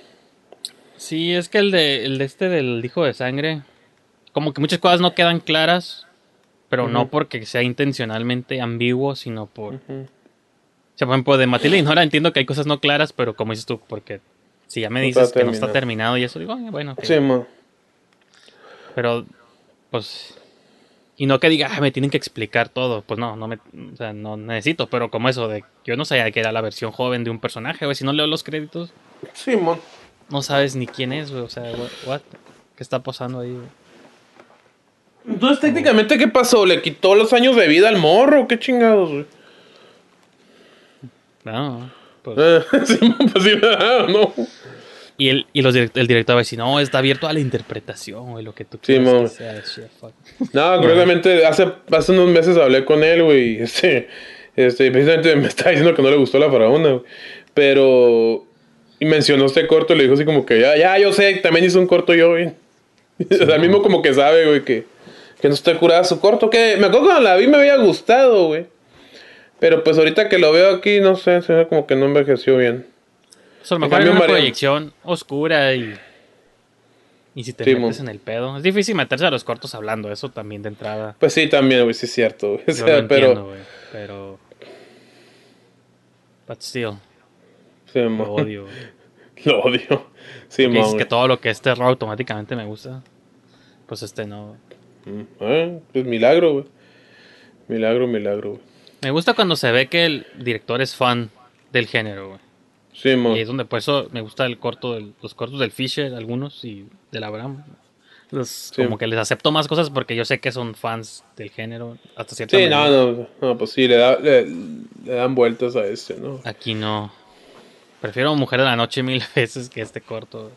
Sí, es que el de, el de este del hijo de sangre, como que muchas cosas no quedan claras, pero no porque sea intencionalmente ambiguo, sino por... O sea, por ejemplo, de Matilde y Nora entiendo que hay cosas no claras, pero como dices tú, porque si ya me dices que no está terminado. y eso, digo, "Ay, bueno, ok". Sí, mo. pero pues... Y no que diga, "Ah, me tienen que explicar todo, pues no, no me, o sea, no necesito, pero como eso de, yo no sabía que era la versión joven de un personaje, güey, si no leo los créditos, Sí. No sabes ni quién es, güey, o sea, what, what? ¿qué está pasando ahí, güey? Entonces, técnicamente, ¿qué pasó? ¿Le quitó los años de vida al morro? ¿Qué chingados, güey? No, pues, Eh, sí, pues sí, ah, no. Y, el, y los direct- el director va a decir, no, está abierto a la interpretación, güey, lo que tú Sí, quieras mon. que sea. shit, fuck". No, curiosamente, hace, hace unos meses hablé con él, güey. Este, este, precisamente me estaba diciendo que no le gustó la faraona, güey. Pero. Y mencionó este corto, le dijo así como que ya, ya, yo sé, también hizo un corto yo, güey. o sea, mismo como que sabe, güey, que, que no está curada su corto. Que me acuerdo cuando la vi me había gustado, güey. Pero pues ahorita que lo veo aquí, no sé, se ve como que no envejeció bien. Eso a lo mejor una proyección oscura y. Y si te Sí, metes en el pedo. Es difícil meterse a los cortos hablando, eso también de entrada. Pues sí, también, güey, sí es cierto, güey. O sea, pero. entiendo, güey. Pero. But still. Sí, Lo odio. Lo odio. Sí, dices güey. que todo lo que es terror automáticamente me gusta. Pues este no. Mm, eh, pues milagro, güey. Milagro, milagro, güey. Me gusta cuando se ve que el director es fan del género, güey. Sí, mon. Y es donde por eso me gusta el corto del- los cortos del Fisher, algunos, y del Abraham. Los, Sí. Como que les acepto más cosas porque yo sé que son fans del género hasta cierta Sí, no, no, no, pues sí, le, da, le, le dan vueltas a este, ¿no? Aquí no. Prefiero Mujer de la Noche mil veces que este corto.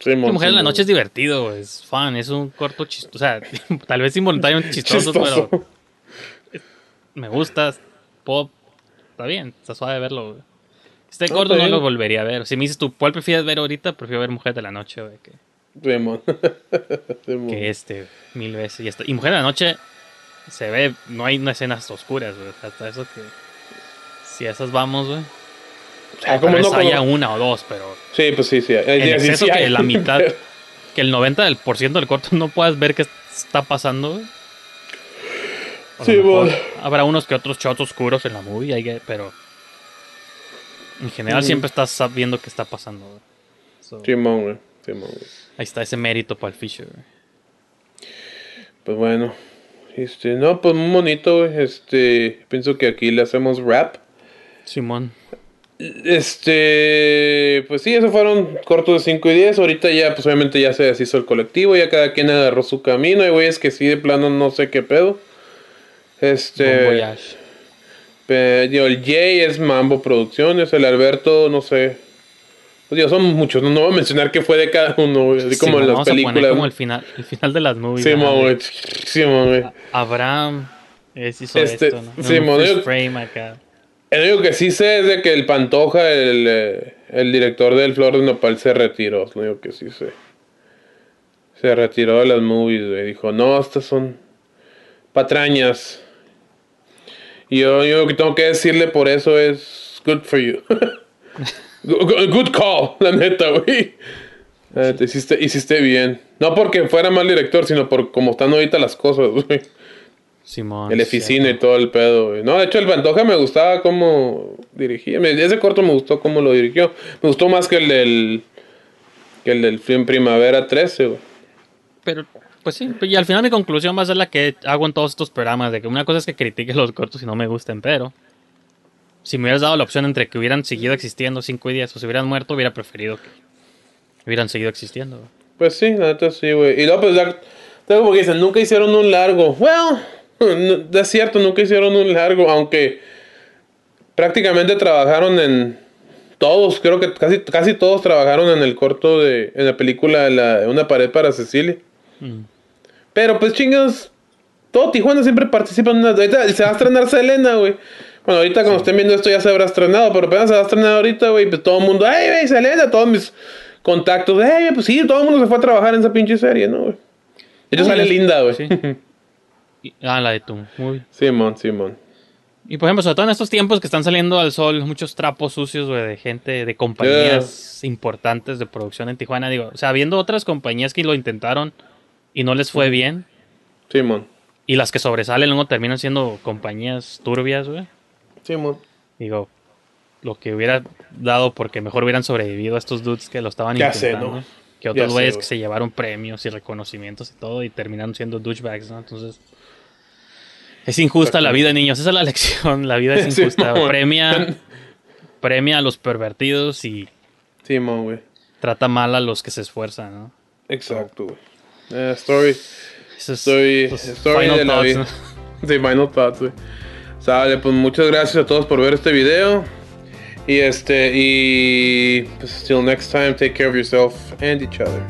Sí, mon, Mujer de la. Noche es divertido, es fan, es un corto chistoso. O sea, tal vez involuntariamente chistoso, Chistoso. pero me gusta. Pop, está bien, está suave verlo, güey. Este No, corto no lo volvería a ver. Si me dices tú, ¿cuál prefieres ver ahorita? Prefiero ver Mujer de la Noche, güey, que, que este, mil veces. Y, esta- y Mujer de la Noche se ve, no hay escenas oscuras, güey. Hasta eso que. Si a esas vamos, güey. Sea, Tal como no, como- haya una o dos, pero. Sí, pues sí, sí. Sí, exceso sí, que hay. la mitad, que el 90% del por ciento del corto no puedas ver qué está pasando, lo Sí, bueno. Habrá unos que otros shots oscuros en la movie, get- pero. En general Ujú. siempre estás sabiendo qué está pasando, güey. So, güey. Güey. Ahí está ese mérito para el Fisher. Pues bueno. Este, no, pues muy bonito. Este, pienso que aquí le hacemos rap. Simón. Este, pues sí, esos fueron cortos de 5 y 10. Ahorita ya, pues obviamente ya se deshizo el colectivo, ya cada quien agarró su camino. Hay güeyes que sí, de plano no sé qué pedo. Este, voyage. pe- digo, el Jay es Mambo Producciones, el Alberto, no sé. Pues digo, son muchos, no, no voy a mencionar qué fue de cada uno, güey, así como en las películas. como el final, el final de las movies. Sí, de güey. Sí, güey. Abraham es hizo Este, esto, ¿no? sí, yo- frame acá. El único que sí sé es de que el Pantoja, el, eh, director del Flor de Nopal, se retiró. Lo único que sí sé. Se retiró de las movies, güey. Dijo, no, estas son patrañas. Y yo, yo lo que tengo que decirle por eso es good for you. good, call, la neta, güey. La neta, hiciste, hiciste bien. No porque fuera mal director, sino por cómo están ahorita las cosas, güey. Simón. El oficina y todo el pedo, güey. No, de hecho, el Pantoja me gustaba cómo dirigía. Ese corto me gustó cómo lo dirigió. Me gustó más que el del. que el del film Primavera 13, güey. Pero, pues sí, y al final mi conclusión va a ser la que hago en todos estos programas, de que una cosa es que critique los cortos y no me gusten, pero si me hubieras dado la opción entre que hubieran seguido existiendo 5 y 10 o si hubieran muerto, hubiera preferido que hubieran seguido existiendo. güey. Pues sí, la neta sí, güey. Y luego, pues, ya- luego porque dicen, nunca hicieron un largo. Well, no- es cierto, nunca hicieron un largo, aunque prácticamente trabajaron en. Todos, creo que casi, casi todos trabajaron en el corto de. en la película la, Una pared para Cecilia. Mm. Pero pues chingados, todo Tijuana siempre participa en una... Ahorita se va a estrenar Selena, güey. Bueno, ahorita cuando estén viendo esto ya se habrá estrenado, pero apenas se va a estrenar ahorita, güey. Pues todo el mundo, ¡ay, güey, Selena! Todos mis contactos, ¡ay, pues sí! Todo el mundo se fue a trabajar en esa pinche serie, ¿no, güey? Ah, sale linda, güey. sí. Y- ah, la de tu movie. Simón, Simón. Y por ejemplo, sobre todo en estos tiempos que están saliendo al sol muchos trapos sucios, güey, de gente, de compañías importantes de producción en Tijuana, digo, o sea, habiendo otras compañías que lo intentaron y no les fue bien, Simón. y las que sobresalen luego terminan siendo compañías turbias, güey. Simón. Digo, lo que hubiera dado porque mejor hubieran sobrevivido a estos dudes que lo estaban Ya sé, intentando. ¿no? Que otros sé, güeyes güey. que se llevaron premios y reconocimientos y todo y terminaron siendo douchebags, ¿no? Entonces, es injusta la vida, niños. Esa es la lección. La vida es Sí, injusta. premia, premia a los pervertidos y güey. trata mal a los que se esfuerzan, ¿no? Exacto, güey. Eh, story. Eso es- story, esos story de la vida. Sí, final thoughts, güey. Sale, pues muchas gracias a todos por ver este video. Y este, y pues till next time, take care of yourself and each other.